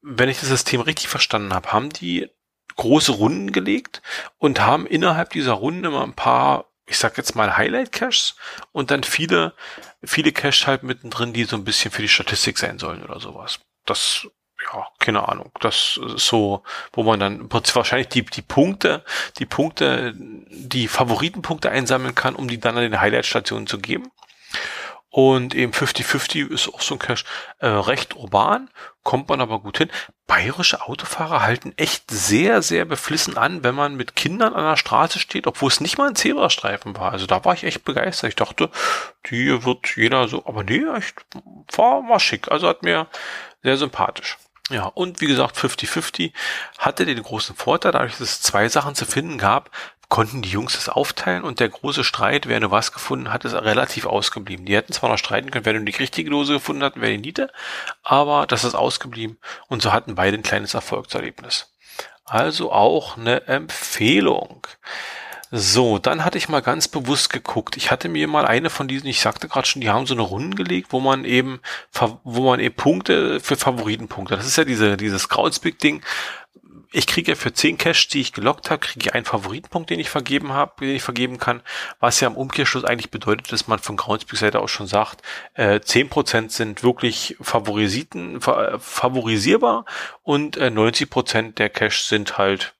wenn ich das System richtig verstanden habe, haben die große Runden gelegt und haben innerhalb dieser Runden immer ein paar, ich sag jetzt mal Highlight-Caches und dann viele, viele Caches halt mittendrin, die so ein bisschen für die Statistik sein sollen oder sowas. Das, ja, keine Ahnung. Das ist so, wo man dann wahrscheinlich die, die Punkte, die Punkte, die Favoritenpunkte einsammeln kann, um die dann an den Highlight-Stationen zu geben. Und eben 50-50 ist auch so ein Cache äh, recht urban, kommt man aber gut hin. Bayerische Autofahrer halten echt sehr, sehr beflissen an, wenn man mit Kindern an der Straße steht, obwohl es nicht mal ein Zebrastreifen war. Also da war ich echt begeistert. Ich dachte, die wird jeder so, aber nee, echt, war, war schick. Also hat mir sehr sympathisch. Ja, und wie gesagt, 50-50 hatte den großen Vorteil, dadurch, dass es zwei Sachen zu finden gab, konnten die Jungs es aufteilen und der große Streit, wer nur was gefunden hat, ist relativ ausgeblieben. Die hätten zwar noch streiten können, wer nur die richtige Dose gefunden hat, wer die Niete, aber das ist ausgeblieben und so hatten beide ein kleines Erfolgserlebnis. Also auch eine Empfehlung. So, dann hatte ich mal ganz bewusst geguckt. Ich hatte mir mal eine von diesen, ich sagte gerade schon, die haben so eine Runden gelegt, wo man eben, wo man eben Punkte für Favoritenpunkte. Das ist ja diese, dieses Krautspeak-Ding, ich kriege ja für 10 Cash, die ich gelockt habe, kriege ich einen Favoritenpunkt, den ich vergeben habe, den ich vergeben kann, was ja im Umkehrschluss eigentlich bedeutet, dass man von Groundspeak-Seite auch schon sagt, äh, 10% sind wirklich Favorisiten, fa favorisierbar und äh, 90% der Cash sind halt,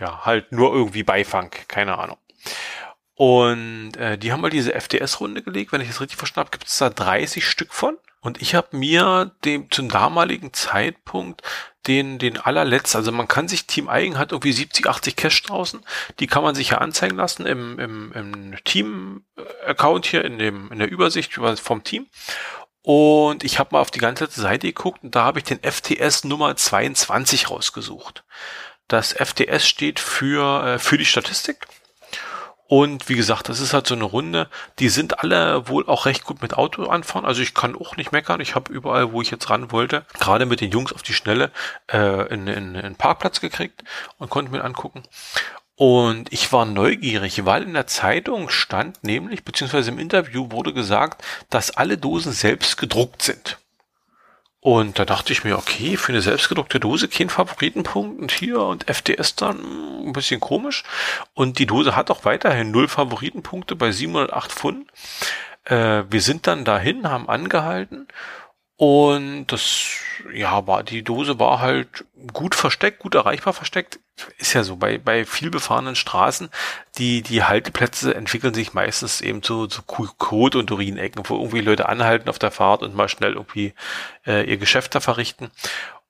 ja, halt nur irgendwie Beifang, keine Ahnung. Und äh, die haben mal diese FDS-Runde gelegt, wenn ich das richtig verstanden habe, gibt es da 30 Stück von. Und ich habe mir dem zum damaligen Zeitpunkt den, den allerletzten, also man kann sich Team Eigen hat irgendwie 70, 80 Cash draußen, die kann man sich ja anzeigen lassen im, im, im Team-Account hier, in, dem, in der Übersicht vom Team. Und ich habe mal auf die ganze Seite geguckt und da habe ich den FTS Nummer 22 rausgesucht. Das FTS steht für, äh, für die Statistik. Und wie gesagt, das ist halt so eine Runde. Die sind alle wohl auch recht gut mit Auto anfahren. Also ich kann auch nicht meckern. Ich habe überall, wo ich jetzt ran wollte, gerade mit den Jungs auf die Schnelle, äh, in, in, in einen Parkplatz gekriegt und konnte mir angucken. Und ich war neugierig, weil in der Zeitung stand nämlich, beziehungsweise im Interview wurde gesagt, dass alle Dosen selbst gedruckt sind. Und da dachte ich mir, okay, für eine selbstgedruckte Dose kein Favoritenpunkt und hier und FDS dann hm, ein bisschen komisch. Und die Dose hat auch weiterhin null Favoritenpunkte bei 708 Pfund. Äh, wir sind dann dahin, haben angehalten und das, ja, war, die Dose war halt gut versteckt, gut erreichbar versteckt. Ist ja so, bei, bei viel befahrenen Straßen, die, die Halteplätze entwickeln sich meistens eben zu, zu Kot- und Urinecken, wo irgendwie Leute anhalten auf der Fahrt und mal schnell irgendwie äh, ihr Geschäft da verrichten.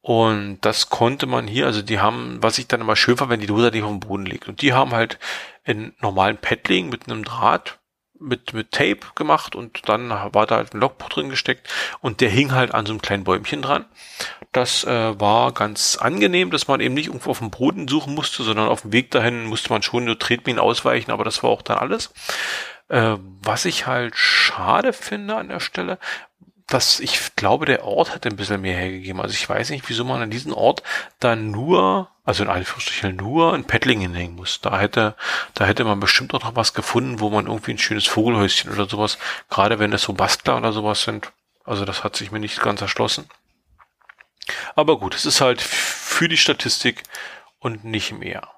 Und das konnte man hier, also die haben, was ich dann immer schön war, wenn die Dose nicht auf dem Boden liegt. Und die haben halt in normalen Paddling mit einem Draht mit, mit Tape gemacht und dann war da halt ein Logbuch drin gesteckt und der hing halt an so einem kleinen Bäumchen dran. Das äh, war ganz angenehm, dass man eben nicht irgendwo auf dem Boden suchen musste, sondern auf dem Weg dahin musste man schon nur Tretminen ausweichen, aber das war auch dann alles. Äh, was ich halt schade finde an der Stelle, dass ich glaube, der Ort hätte ein bisschen mehr hergegeben. Also ich weiß nicht, wieso man an diesen Ort dann nur, also in Anführungsstrichen nur ein Paddling hinhängen muss. Da hätte, da hätte man bestimmt auch noch was gefunden, wo man irgendwie ein schönes Vogelhäuschen oder sowas, gerade wenn es so Bastler oder sowas sind. Also das hat sich mir nicht ganz erschlossen. Aber gut, es ist halt für die Statistik und nicht mehr.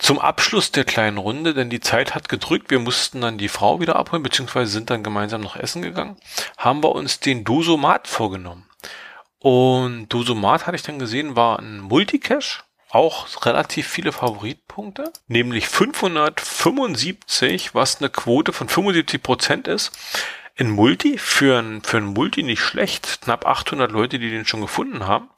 Zum Abschluss der kleinen Runde, denn die Zeit hat gedrückt, wir mussten dann die Frau wieder abholen, beziehungsweise sind dann gemeinsam noch essen gegangen, haben wir uns den Dosomat vorgenommen. Und Dosomat hatte ich dann gesehen, war ein Multicache, auch relativ viele Favoritpunkte, nämlich 575, was eine Quote von 75 Prozent ist. In Multi, für ein, für ein Multi nicht schlecht, knapp 800 Leute, die den schon gefunden haben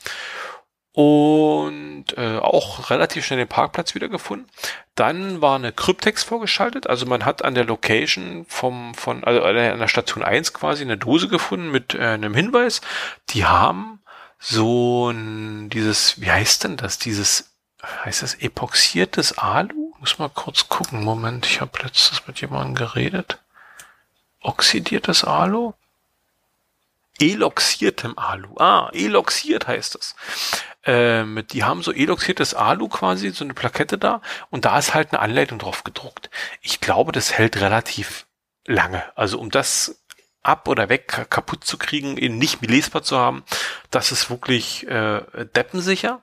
und äh, auch relativ schnell den Parkplatz wiedergefunden. Dann war eine Kryptex vorgeschaltet, also man hat an der Location vom von also an der Station 1 quasi eine Dose gefunden mit äh, einem Hinweis. Die haben so ein dieses wie heißt denn das dieses heißt das epoxiertes Alu? Muss mal kurz gucken. Moment, ich habe letztes mit jemandem geredet. Oxidiertes Alu? Eloxiertem Alu. Ah, eloxiert heißt das. Ähm, die haben so eloxiertes Alu quasi, so eine Plakette da und da ist halt eine Anleitung drauf gedruckt. Ich glaube, das hält relativ lange. Also um das ab oder weg kaputt zu kriegen, eben nicht lesbar zu haben, das ist wirklich äh, deppensicher.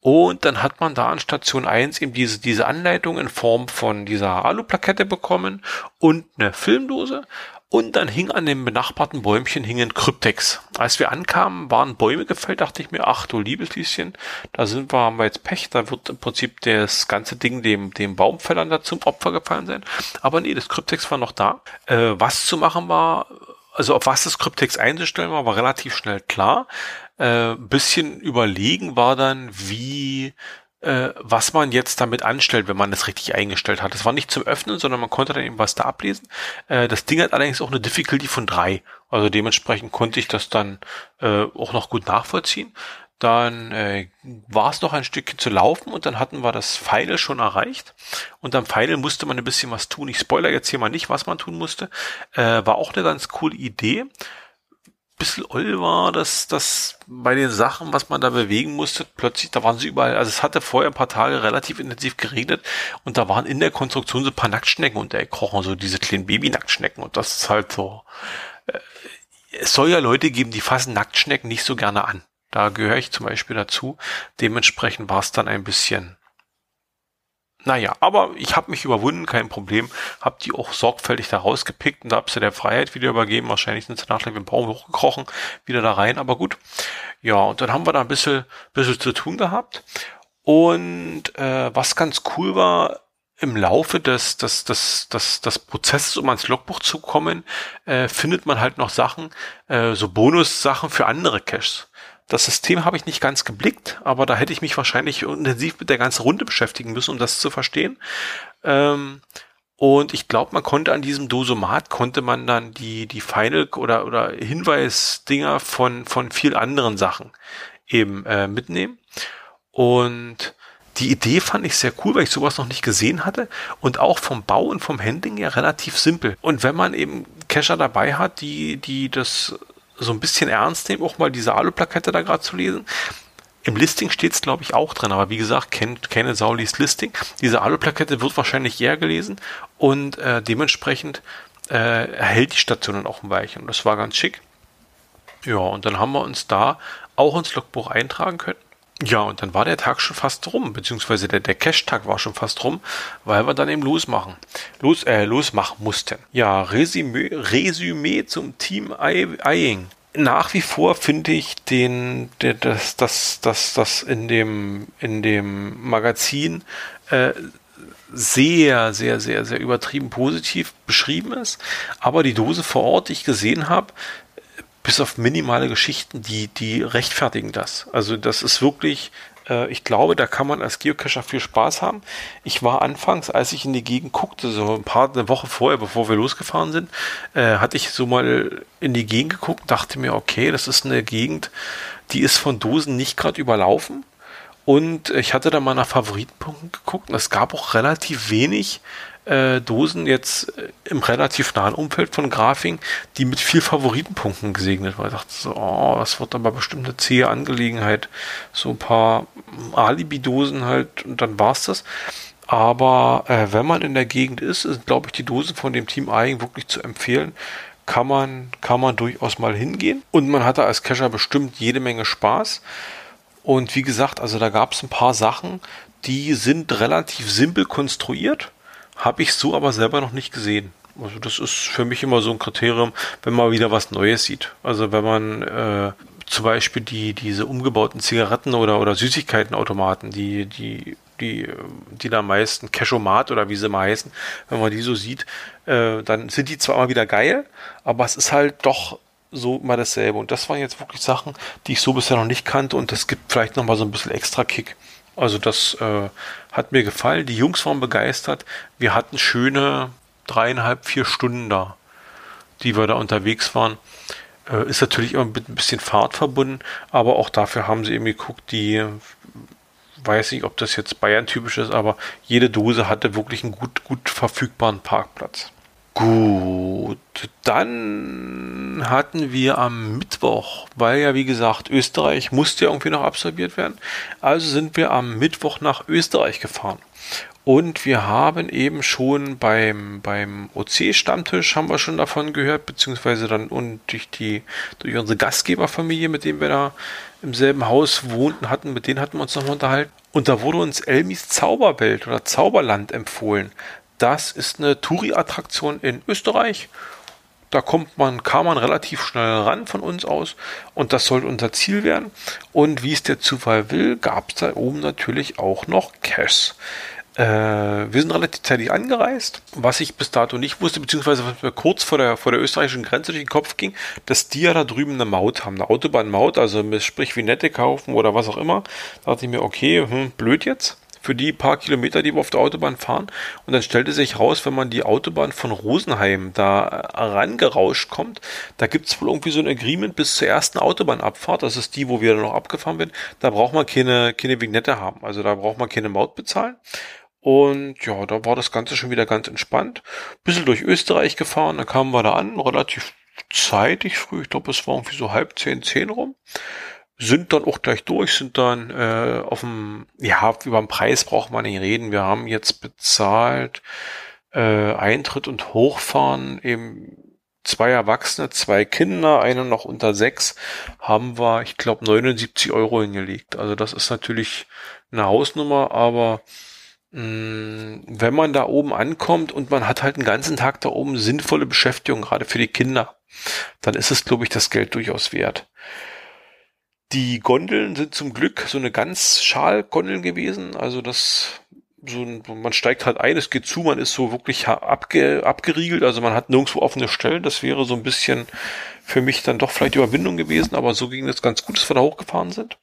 Und dann hat man da an Station 1 eben diese, diese Anleitung in Form von dieser Alu-Plakette bekommen und eine Filmdose. Und dann hing an dem benachbarten Bäumchen hingen Kryptex. Als wir ankamen, waren Bäume gefällt, dachte ich mir, ach du liebes Lieschen, da sind wir, haben wir jetzt Pech, da wird im Prinzip das ganze Ding dem, dem Baumfällern da zum Opfer gefallen sein. Aber nee, das Kryptex war noch da. Äh, was zu machen war, also auf was das Kryptex einzustellen war, war relativ schnell klar. Äh, bisschen überlegen war dann, wie äh, was man jetzt damit anstellt, wenn man das richtig eingestellt hat. Das war nicht zum Öffnen, sondern man konnte dann eben was da ablesen. Äh, das Ding hat allerdings auch eine Difficulty von drei. Also dementsprechend konnte ich das dann äh, auch noch gut nachvollziehen. Dann äh, war es noch ein Stückchen zu laufen und dann hatten wir das Pfeil schon erreicht. Und am Pfeil musste man ein bisschen was tun. Ich spoiler jetzt hier mal nicht, was man tun musste. Äh, war auch eine ganz coole Idee bisschen oll war, dass das bei den Sachen, was man da bewegen musste, plötzlich, da waren sie überall, also es hatte vorher ein paar Tage relativ intensiv geregnet und da waren in der Konstruktion so ein paar Nacktschnecken untergekrochen, so diese kleinen Baby-Nacktschnecken und das ist halt so, äh, es soll ja Leute geben, die fassen Nacktschnecken nicht so gerne an. Da gehöre ich zum Beispiel dazu. Dementsprechend war es dann ein bisschen naja, aber ich habe mich überwunden, kein Problem. Hab die auch sorgfältig da rausgepickt und da hab sie der Freiheit wieder übergeben. Wahrscheinlich sind sie nachher mit dem Baum hochgekrochen, wieder da rein, aber gut. Ja, und dann haben wir da ein bisschen, bisschen zu tun gehabt. Und äh, was ganz cool war, im Laufe des, des, des, des, des Prozesses, um ans Logbuch zu kommen, äh, findet man halt noch Sachen, äh, so Bonus-Sachen für andere Caches. Das System habe ich nicht ganz geblickt, aber da hätte ich mich wahrscheinlich intensiv mit der ganzen Runde beschäftigen müssen, um das zu verstehen. Ähm, und ich glaube, man konnte an diesem Dosomat konnte man dann die, die Final oder, oder Hinweisdinger von, von viel anderen Sachen eben äh, mitnehmen. Und die Idee fand ich sehr cool, weil ich sowas noch nicht gesehen hatte und auch vom Bau und vom Handling ja relativ simpel. Und wenn man eben Cacher dabei hat, die, die das so ein bisschen ernst nehmen, auch mal diese Alu-Plakette da gerade zu lesen. Im Listing steht es, glaube ich, auch drin, aber wie gesagt, kennt keine Sau liest Listing. Diese Alu-Plakette wird wahrscheinlich eher gelesen und äh, dementsprechend äh, erhält die Station dann auch ein Weilchen. Und das war ganz schick. Ja, und dann haben wir uns da auch ins Logbuch eintragen können. Ja, und dann war der Tag schon fast rum, beziehungsweise der, der Cash-Tag war schon fast rum, weil wir dann eben losmachen, los, äh, losmachen mussten. Ja, Resümee, Resümee zum Team Eyeing. Nach wie vor finde ich den, das, das, das, das in dem, in dem Magazin äh, sehr, sehr, sehr, sehr übertrieben positiv beschrieben ist. Aber die Dose vor Ort, die ich gesehen habe, bis auf minimale Geschichten, die, die rechtfertigen das. Also das ist wirklich, äh, ich glaube, da kann man als Geocacher viel Spaß haben. Ich war anfangs, als ich in die Gegend guckte, so ein paar, eine Woche vorher, bevor wir losgefahren sind, äh, hatte ich so mal in die Gegend geguckt, dachte mir, okay, das ist eine Gegend, die ist von Dosen nicht gerade überlaufen. Und ich hatte da mal nach Favoritenpunkten geguckt und es gab auch relativ wenig äh, Dosen jetzt äh, im relativ nahen Umfeld von Grafing, die mit viel Favoritenpunkten gesegnet war. Ich dachte so, oh, das wird aber bestimmt eine zähe Angelegenheit. So ein paar Alibi-Dosen halt und dann war's das. Aber äh, wenn man in der Gegend ist, ist, glaube ich, die Dosen von dem Team Eigen wirklich zu empfehlen. Kann man, kann man durchaus mal hingehen. Und man hatte als Cacher bestimmt jede Menge Spaß. Und wie gesagt, also da gab es ein paar Sachen, die sind relativ simpel konstruiert habe ich so aber selber noch nicht gesehen. Also das ist für mich immer so ein Kriterium, wenn man wieder was Neues sieht. Also wenn man äh, zum Beispiel die diese umgebauten Zigaretten oder oder Süßigkeitenautomaten, die die die die da meisten Cashomat oder wie sie mal heißen, wenn man die so sieht, äh, dann sind die zwar immer wieder geil, aber es ist halt doch so mal dasselbe. Und das waren jetzt wirklich Sachen, die ich so bisher noch nicht kannte und das gibt vielleicht noch mal so ein bisschen extra Kick. Also das äh, hat mir gefallen. Die Jungs waren begeistert. Wir hatten schöne dreieinhalb, vier Stunden da, die wir da unterwegs waren. Äh, ist natürlich immer mit ein bisschen Fahrt verbunden, aber auch dafür haben sie eben geguckt, die weiß nicht, ob das jetzt Bayern typisch ist, aber jede Dose hatte wirklich einen gut, gut verfügbaren Parkplatz. Gut, dann hatten wir am Mittwoch, weil ja wie gesagt Österreich musste ja irgendwie noch absolviert werden, also sind wir am Mittwoch nach Österreich gefahren. Und wir haben eben schon beim, beim OC-Stammtisch haben wir schon davon gehört, beziehungsweise dann und durch die, durch unsere Gastgeberfamilie, mit dem wir da im selben Haus wohnten hatten, mit denen hatten wir uns nochmal unterhalten. Und da wurde uns Elmis Zauberwelt oder Zauberland empfohlen. Das ist eine Touri-Attraktion in Österreich. Da kommt man, kam man relativ schnell ran von uns aus und das sollte unser Ziel werden. Und wie es der Zufall will, gab es da oben natürlich auch noch Cash. Äh, wir sind relativ zeitig angereist, was ich bis dato nicht wusste, beziehungsweise was mir kurz vor der, vor der österreichischen Grenze durch den Kopf ging, dass die ja da drüben eine Maut haben, eine Autobahnmaut, also sprich Vinette kaufen oder was auch immer. Da dachte ich mir, okay, hm, blöd jetzt für die paar Kilometer, die wir auf der Autobahn fahren. Und dann stellte sich raus, wenn man die Autobahn von Rosenheim da rangerauscht kommt, da gibt es wohl irgendwie so ein Agreement bis zur ersten Autobahnabfahrt. Das ist die, wo wir dann noch abgefahren werden. Da braucht man keine, keine Vignette haben. Also da braucht man keine Maut bezahlen. Und ja, da war das Ganze schon wieder ganz entspannt. Bisschen durch Österreich gefahren, dann kamen wir da an, relativ zeitig früh, ich glaube es war irgendwie so halb zehn, zehn rum sind dann auch gleich durch, sind dann äh, auf dem, ja, über den Preis braucht man nicht reden. Wir haben jetzt bezahlt äh, Eintritt und Hochfahren eben zwei Erwachsene, zwei Kinder, eine noch unter sechs, haben wir, ich glaube, 79 Euro hingelegt. Also das ist natürlich eine Hausnummer, aber mh, mm, wenn man da oben ankommt und man hat halt einen ganzen Tag da oben sinnvolle Beschäftigung, gerade für die Kinder, dann ist es, glaube ich, das Geld durchaus wert. Die Gondeln sind zum Glück so eine ganz Schalgondeln gewesen. Also das so ein, man steigt halt ein, es geht zu, man ist so wirklich abge, abgeriegelt, also man hat nirgendwo offene Stellen. Das wäre so ein bisschen für mich dann doch vielleicht Überwindung gewesen, aber so ging es ganz gut, dass wir da hochgefahren sind.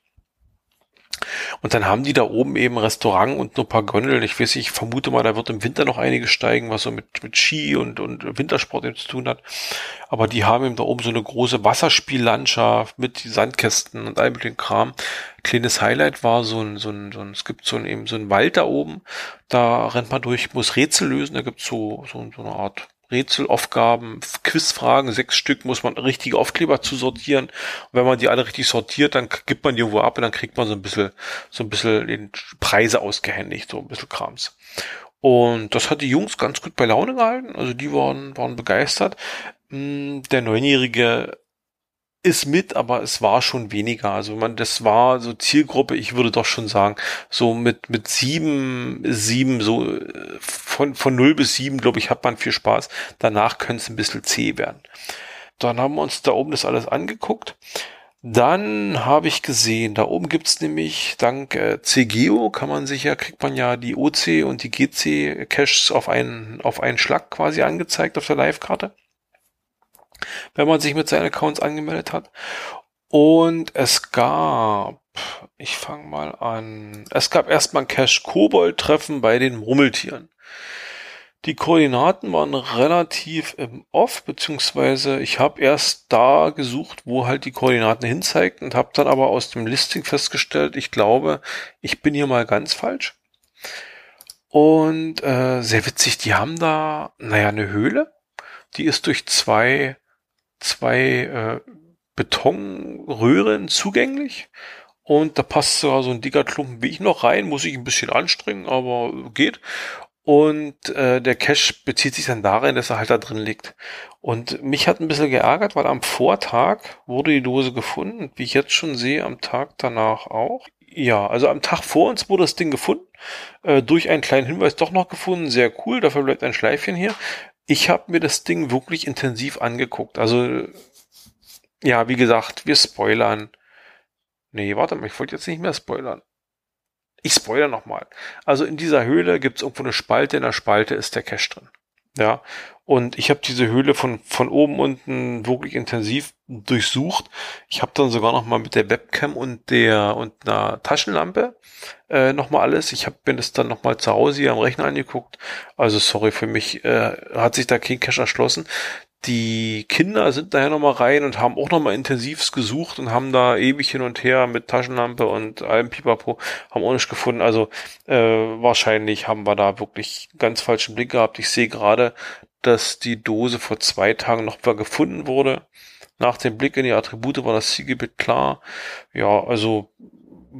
Und dann haben die da oben eben Restaurant und nur ein paar Gondeln. Ich weiß ich vermute mal, da wird im Winter noch einige steigen, was so mit, mit Ski und, und Wintersport eben zu tun hat. Aber die haben eben da oben so eine große Wasserspiellandschaft mit Sandkästen und all mit dem Kram. Kleines Highlight war so ein, so ein, so ein, es gibt so ein, eben so ein Wald da oben. Da rennt man durch, muss Rätsel lösen. Da gibt's so, so, so eine Art Rätselaufgaben, Quizfragen, sechs Stück, muss man richtige Aufkleber zu sortieren. Und wenn man die alle richtig sortiert, dann gibt man die irgendwo ab und dann kriegt man so ein bisschen, so ein bisschen den Preise ausgehändigt, so ein bisschen Krams. Und das hat die Jungs ganz gut bei Laune gehalten. Also die waren, waren begeistert. Hm, der Neunjährige ist mit, aber es war schon weniger. Also man, das war so Zielgruppe, ich würde doch schon sagen, so mit, mit sieben, sieben, so äh, von, von null bis sieben, glaube ich, hat man viel Spaß. Danach könnte es ein bisschen zäh werden. Dann haben wir uns da oben das alles angeguckt. Dann habe ich gesehen, da oben gibt's nämlich dank äh, CGO kann man sich ja, kriegt man ja die OC und die GC Caches auf einen, auf einen Schlag quasi angezeigt auf der Live-Karte wenn man sich mit seinen Accounts angemeldet hat. Und es gab, ich fange mal an, es gab erstmal ein Cash-Kobold-Treffen bei den Murmeltieren. Die Koordinaten waren relativ im Off, beziehungsweise ich habe erst da gesucht, wo halt die Koordinaten hinzeigten und habe dann aber aus dem Listing festgestellt, ich glaube, ich bin hier mal ganz falsch. Und äh, sehr witzig, die haben da, naja, eine Höhle. Die ist durch zwei zwei äh, Betonröhren zugänglich. Und da passt sogar so ein dicker Klumpen wie ich noch rein, muss ich ein bisschen anstrengen, aber geht. Und äh, der Cache bezieht sich dann darin, dass er halt da drin liegt. Und mich hat ein bisschen geärgert, weil am Vortag wurde die Dose gefunden, wie ich jetzt schon sehe, am Tag danach auch. Ja, also am Tag vor uns wurde das Ding gefunden, äh, durch einen kleinen Hinweis doch noch gefunden, sehr cool, dafür bleibt ein Schleifchen hier ich habe mir das Ding wirklich intensiv angeguckt. Also, ja, wie gesagt, wir spoilern. Nee, warte mal, ich wollte jetzt nicht mehr spoilern. Ich spoilere nochmal. Also in dieser Höhle gibt es irgendwo eine Spalte, in der Spalte ist der Cache drin. Ja, und ich habe diese Höhle von, von oben unten wirklich intensiv durchsucht. Ich habe dann sogar noch mal mit der Webcam und der und einer Taschenlampe äh, noch mal alles. Ich habe mir das dann noch mal zu Hause hier am Rechner angeguckt. Also sorry für mich äh, hat sich da kein Cache erschlossen. Die Kinder sind daher nochmal rein und haben auch nochmal intensivst gesucht und haben da ewig hin und her mit Taschenlampe und allem Pipapo, haben auch nicht gefunden. Also äh, wahrscheinlich haben wir da wirklich ganz falschen Blick gehabt. Ich sehe gerade, dass die Dose vor zwei Tagen noch mal gefunden wurde. Nach dem Blick in die Attribute war das Zielgebiet klar. Ja, also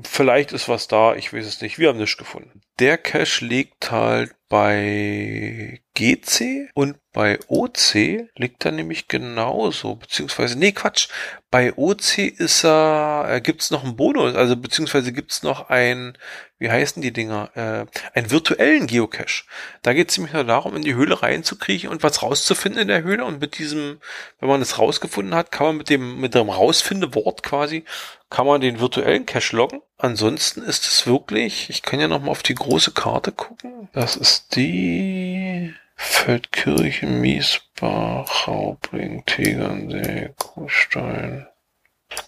vielleicht ist was da, ich weiß es nicht. Wir haben nichts gefunden. Der Cache liegt halt bei GC und bei OC liegt er nämlich genauso, beziehungsweise, nee, Quatsch, bei OC ist er, äh, gibt's noch einen Bonus, also beziehungsweise gibt's noch ein, wie heißen die Dinger, äh, einen virtuellen Geocache. Da geht's nämlich nur darum, in die Höhle reinzukriechen und was rauszufinden in der Höhle und mit diesem, wenn man es rausgefunden hat, kann man mit dem, mit dem Rausfindewort quasi, kann man den virtuellen Cache loggen. Ansonsten ist es wirklich, ich kann ja noch mal auf die große Karte gucken, das ist die Feldkirchen, Miesbach, Raubling, Tegernsee, Kuhstein.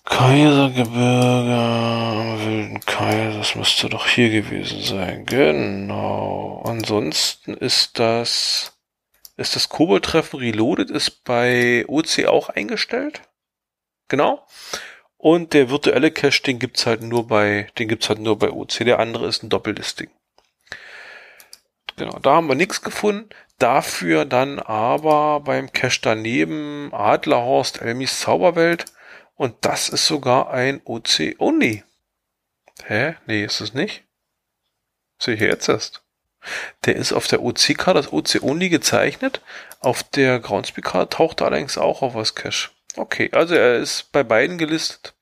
Kaisergebirge, Wilden Kaiser, das müsste doch hier gewesen sein. Genau. Ansonsten ist das, ist das Kobold-Treffen Reloaded, ist bei OC auch eingestellt. Genau. Und der virtuelle Cache, den gibt's halt nur bei, den gibt's halt nur bei OC. Der andere ist ein Doppellisting. Genau, da haben wir nichts gefunden. Dafür dann aber beim Cache daneben Adlerhorst, Elmis Zauberwelt. Und das ist sogar ein OC Only. Hä? Nee, ist es nicht? Sehe ich jetzt erst. Der ist auf der OC-Karte, das OC Only gezeichnet. Auf der Groundspeak-Karte taucht er allerdings auch auf was Cache. Okay, also er ist bei beiden gelistet.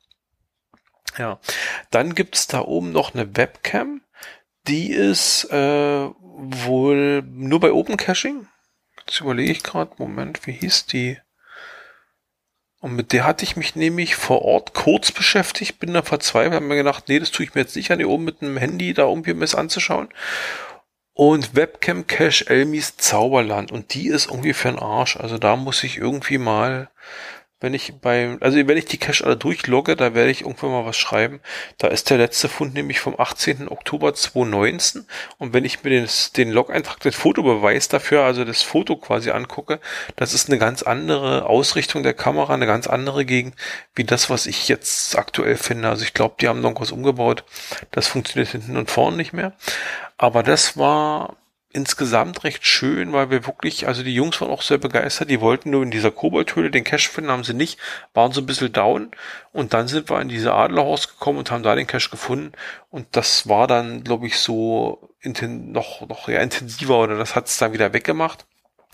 Ja, dann gibt's da oben noch eine Webcam. Die ist äh, wohl nur bei Open Caching. Jetzt überlege ich gerade, Moment, wie hieß die? Und mit der hatte ich mich nämlich vor Ort kurz beschäftigt, bin da verzweifelt, habe mir gedacht, nee, das tue ich mir jetzt nicht an, hier oben mit einem Handy da irgendwie mir anzuschauen. Und Webcam Cache Elmis Zauberland. Und die ist irgendwie für den Arsch. Also da muss ich irgendwie mal wenn ich beim, also wenn ich die Cache alle durchlogge, da werde ich irgendwann mal was schreiben. Da ist der letzte Fund nämlich vom 18. Oktober 2019 und wenn ich mir den, den Log-Eintrag, den Fotobeweis dafür, also das Foto quasi angucke, das ist eine ganz andere Ausrichtung der Kamera, eine ganz andere Gegend, wie das, was ich jetzt aktuell finde. Also ich glaube, die haben noch was umgebaut. Das funktioniert hinten und vorne nicht mehr. Aber das war insgesamt recht schön, weil wir wirklich, also die Jungs waren auch sehr begeistert, die wollten nur in dieser Koboldhöhle den Cache finden, haben sie nicht, waren so ein bisschen down und dann sind wir in diese Adlerhaus gekommen und haben da den Cache gefunden und das war dann, glaube ich, so noch, noch ja, intensiver oder das hat es dann wieder weggemacht.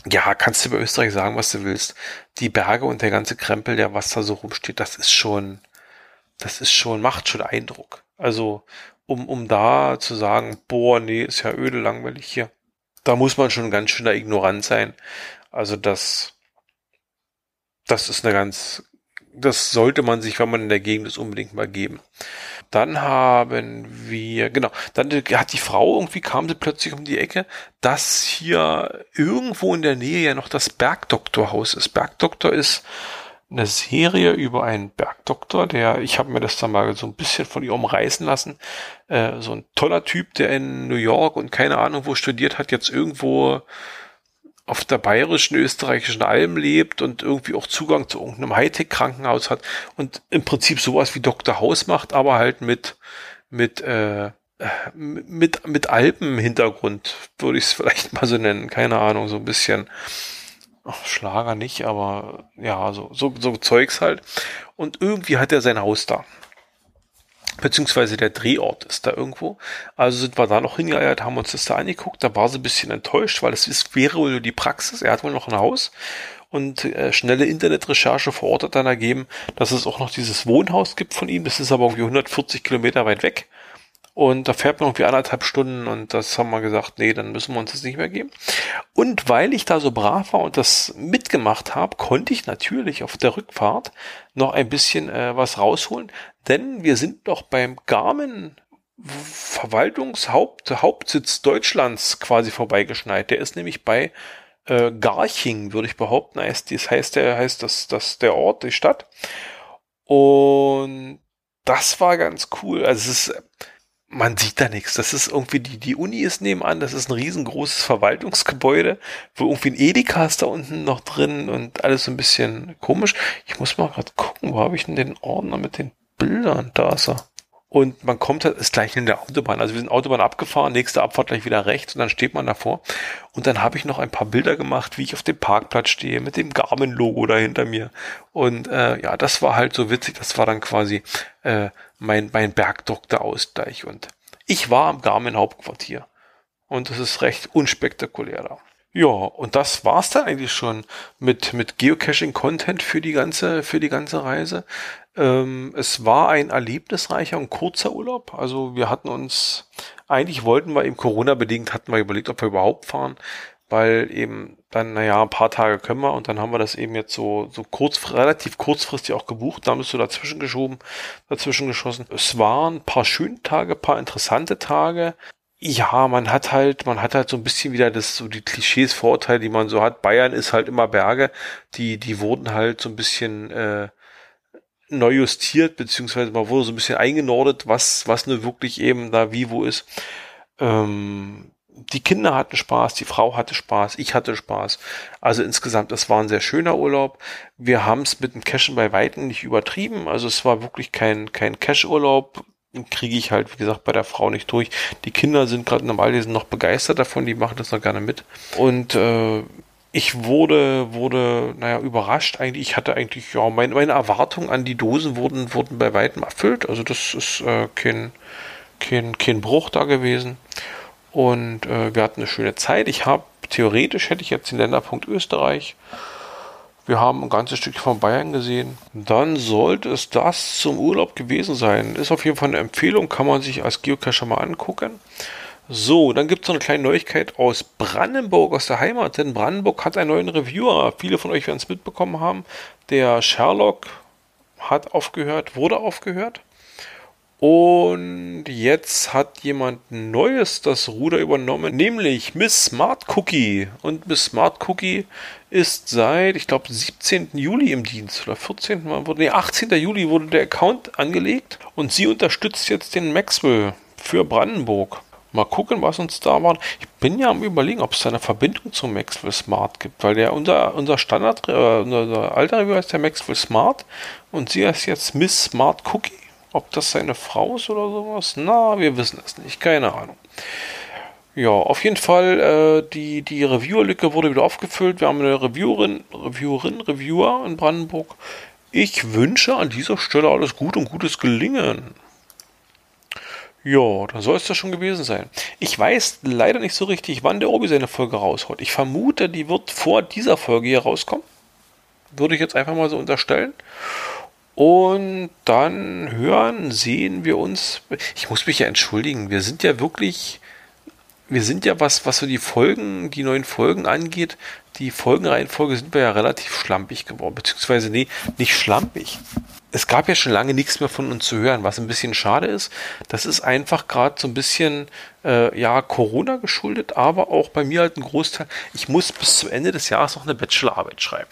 Ja, kannst du bei Österreich sagen, was du willst. Die Berge und der ganze Krempel, der was da so rumsteht, das ist schon, das ist schon, macht schon Eindruck. Also, um, um da zu sagen, boah, nee, ist ja öde langweilig hier da muss man schon ganz schöner ignorant sein. Also das, das ist eine ganz, das sollte man sich, wenn man in der Gegend ist, unbedingt mal geben. Dann haben wir, genau, dann hat die Frau irgendwie kam sie plötzlich um die Ecke, dass hier irgendwo in der Nähe ja noch das Bergdoktorhaus ist. Bergdoktor ist eine Serie über einen Bergdoktor, der, ich habe mir das dann mal so ein bisschen von ihr umreißen lassen, äh, so ein toller Typ, der in New York und keine Ahnung wo studiert hat, jetzt irgendwo auf der bayerischen, österreichischen Alm lebt und irgendwie auch Zugang zu irgendeinem Hightech-Krankenhaus hat und im Prinzip sowas wie Dr. House macht, aber halt mit, mit, äh, mit, mit Alpen-Hintergrund, würde ich es vielleicht mal so nennen, keine Ahnung, so ein bisschen Ach, Schlager nicht, aber ja, so, so, so Zeugs halt. Und irgendwie hat er sein Haus da. Beziehungsweise der Drehort ist da irgendwo. Also sind wir da noch hingeeiert, haben uns das da angeguckt. Da war sie ein bisschen enttäuscht, weil es ist, wäre wohl die Praxis. Er hat wohl noch ein Haus. Und äh, schnelle Internetrecherche vor Ort hat dann ergeben, dass es auch noch dieses Wohnhaus gibt von ihm. Das ist aber irgendwie 140 Kilometer weit weg. Und da fährt man irgendwie anderthalb Stunden und das haben wir gesagt, nee, dann müssen wir uns das nicht mehr geben. Und weil ich da so brav war und das mitgemacht habe, konnte ich natürlich auf der Rückfahrt noch ein bisschen äh, was rausholen, denn wir sind doch beim Garmin Verwaltungshauptsitz Deutschlands quasi vorbeigeschneit. Der ist nämlich bei äh, Garching, würde ich behaupten, heißt, das heißt, der heißt das, das der Ort, die Stadt. Und das war ganz cool. Also es ist man sieht da nichts. Das ist irgendwie, die, die Uni ist nebenan, das ist ein riesengroßes Verwaltungsgebäude, wo irgendwie ein Edeka ist da unten noch drin und alles so ein bisschen komisch. Ich muss mal gerade gucken, wo habe ich denn den Ordner mit den Bildern? Da ist er. Und man kommt halt, ist gleich in der Autobahn. Also wir sind Autobahn abgefahren, nächste Abfahrt gleich wieder rechts und dann steht man davor. Und dann habe ich noch ein paar Bilder gemacht, wie ich auf dem Parkplatz stehe, mit dem Garmin-Logo da hinter mir. Und äh, ja, das war halt so witzig. Das war dann quasi äh, mein, mein Bergdoktor-Ausgleich. Und ich war am Garmin-Hauptquartier. Und es ist recht unspektakulär da. Ja, und das war's dann eigentlich schon mit, mit Geocaching-Content für die ganze, für die ganze Reise. Ähm, es war ein erlebnisreicher und kurzer Urlaub. Also wir hatten uns, eigentlich wollten wir eben Corona-bedingt, hatten wir überlegt, ob wir überhaupt fahren, weil eben dann, naja, ein paar Tage können wir und dann haben wir das eben jetzt so, so kurz, relativ kurzfristig auch gebucht. Da haben wir es so dazwischen geschoben, dazwischen geschossen. Es waren ein paar schöne Tage, paar interessante Tage. Ja, man hat halt, man hat halt so ein bisschen wieder das, so die Klischees, Vorurteile, die man so hat. Bayern ist halt immer Berge, die, die wurden halt so ein bisschen äh, neu justiert, beziehungsweise man wurde so ein bisschen eingenordet, was, was nur wirklich eben da wie wo ist. Ähm, die Kinder hatten Spaß, die Frau hatte Spaß, ich hatte Spaß. Also insgesamt, es war ein sehr schöner Urlaub. Wir haben es mit dem Cashen bei Weitem nicht übertrieben. Also es war wirklich kein, kein Cash-Urlaub kriege ich halt, wie gesagt, bei der Frau nicht durch. Die Kinder sind gerade normal, die sind noch begeistert davon, die machen das noch gerne mit. Und äh, ich wurde, wurde, naja, überrascht eigentlich. Ich hatte eigentlich, ja, meine, meine Erwartungen an die Dosen wurden, wurden bei weitem erfüllt. Also das ist äh, kein, kein, kein Bruch da gewesen. Und äh, wir hatten eine schöne Zeit. Ich habe, theoretisch hätte ich jetzt den Länderpunkt Österreich wir haben ein ganzes Stück von Bayern gesehen. Dann sollte es das zum Urlaub gewesen sein. Ist auf jeden Fall eine Empfehlung, kann man sich als Geocacher mal angucken. So, dann gibt es noch eine kleine Neuigkeit aus Brandenburg, aus der Heimat. Denn Brandenburg hat einen neuen Reviewer. Viele von euch werden es mitbekommen haben. Der Sherlock hat aufgehört, wurde aufgehört. Und jetzt hat jemand Neues das Ruder übernommen, nämlich Miss Smart Cookie. Und Miss Smart Cookie ist seit, ich glaube, 17. Juli im Dienst oder 14. Wurde, nee, 18. Juli wurde der Account angelegt und sie unterstützt jetzt den Maxwell für Brandenburg. Mal gucken, was uns da war. Ich bin ja am überlegen, ob es da eine Verbindung zum Maxwell Smart gibt, weil der unser, unser Standard, äh, unser alter Review heißt der Maxwell Smart und sie heißt jetzt Miss Smart Cookie. Ob das seine Frau ist oder sowas? Na, wir wissen es nicht. Keine Ahnung. Ja, auf jeden Fall, äh, die, die Reviewer-Lücke wurde wieder aufgefüllt. Wir haben eine Reviewerin, Reviewerin, Reviewer in Brandenburg. Ich wünsche an dieser Stelle alles Gute und gutes Gelingen. Ja, dann soll es das schon gewesen sein. Ich weiß leider nicht so richtig, wann der Obi seine Folge raushaut. Ich vermute, die wird vor dieser Folge hier rauskommen. Würde ich jetzt einfach mal so unterstellen. Und dann hören, sehen wir uns. Ich muss mich ja entschuldigen. Wir sind ja wirklich, wir sind ja was, was so die Folgen, die neuen Folgen angeht, die Folgenreihenfolge sind wir ja relativ schlampig geworden. Beziehungsweise, nee, nicht schlampig. Es gab ja schon lange nichts mehr von uns zu hören, was ein bisschen schade ist. Das ist einfach gerade so ein bisschen, äh, ja, Corona geschuldet, aber auch bei mir halt ein Großteil. Ich muss bis zum Ende des Jahres noch eine Bachelorarbeit schreiben.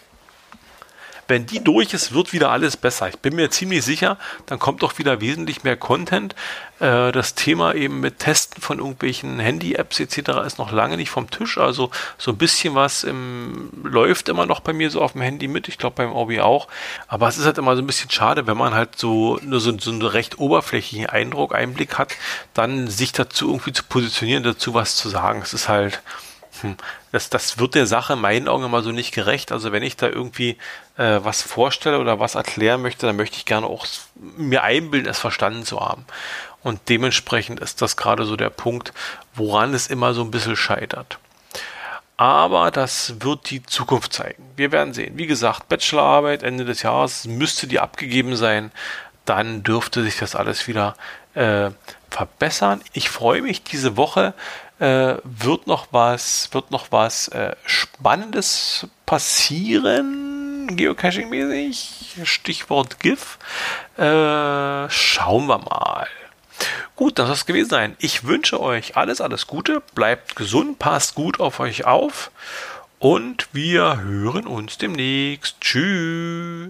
Wenn die durch ist, wird wieder alles besser. Ich bin mir ziemlich sicher, dann kommt doch wieder wesentlich mehr Content. Äh, das Thema eben mit Testen von irgendwelchen Handy-Apps etc. ist noch lange nicht vom Tisch. Also so ein bisschen was im, läuft immer noch bei mir so auf dem Handy mit. Ich glaube beim Obi auch. Aber es ist halt immer so ein bisschen schade, wenn man halt so nur so, so einen recht oberflächlichen Eindruck, Einblick hat, dann sich dazu irgendwie zu positionieren, dazu was zu sagen. Es ist halt, hm, das, das wird der Sache in meinen Augen immer so nicht gerecht. Also wenn ich da irgendwie äh, was vorstelle oder was erklären möchte, dann möchte ich gerne auch mir einbilden, es verstanden zu haben. Und dementsprechend ist das gerade so der Punkt, woran es immer so ein bisschen scheitert. Aber das wird die Zukunft zeigen. Wir werden sehen. Wie gesagt, Bachelorarbeit Ende des Jahres müsste die abgegeben sein. Dann dürfte sich das alles wieder äh, verbessern. Ich freue mich diese Woche äh, wird noch was, wird noch was äh, Spannendes passieren, Geocaching-mäßig. Stichwort GIF. Äh, schauen wir mal. Gut, das soll es gewesen sein. Ich wünsche euch alles, alles Gute. Bleibt gesund, passt gut auf euch auf. Und wir hören uns demnächst. Tschüss.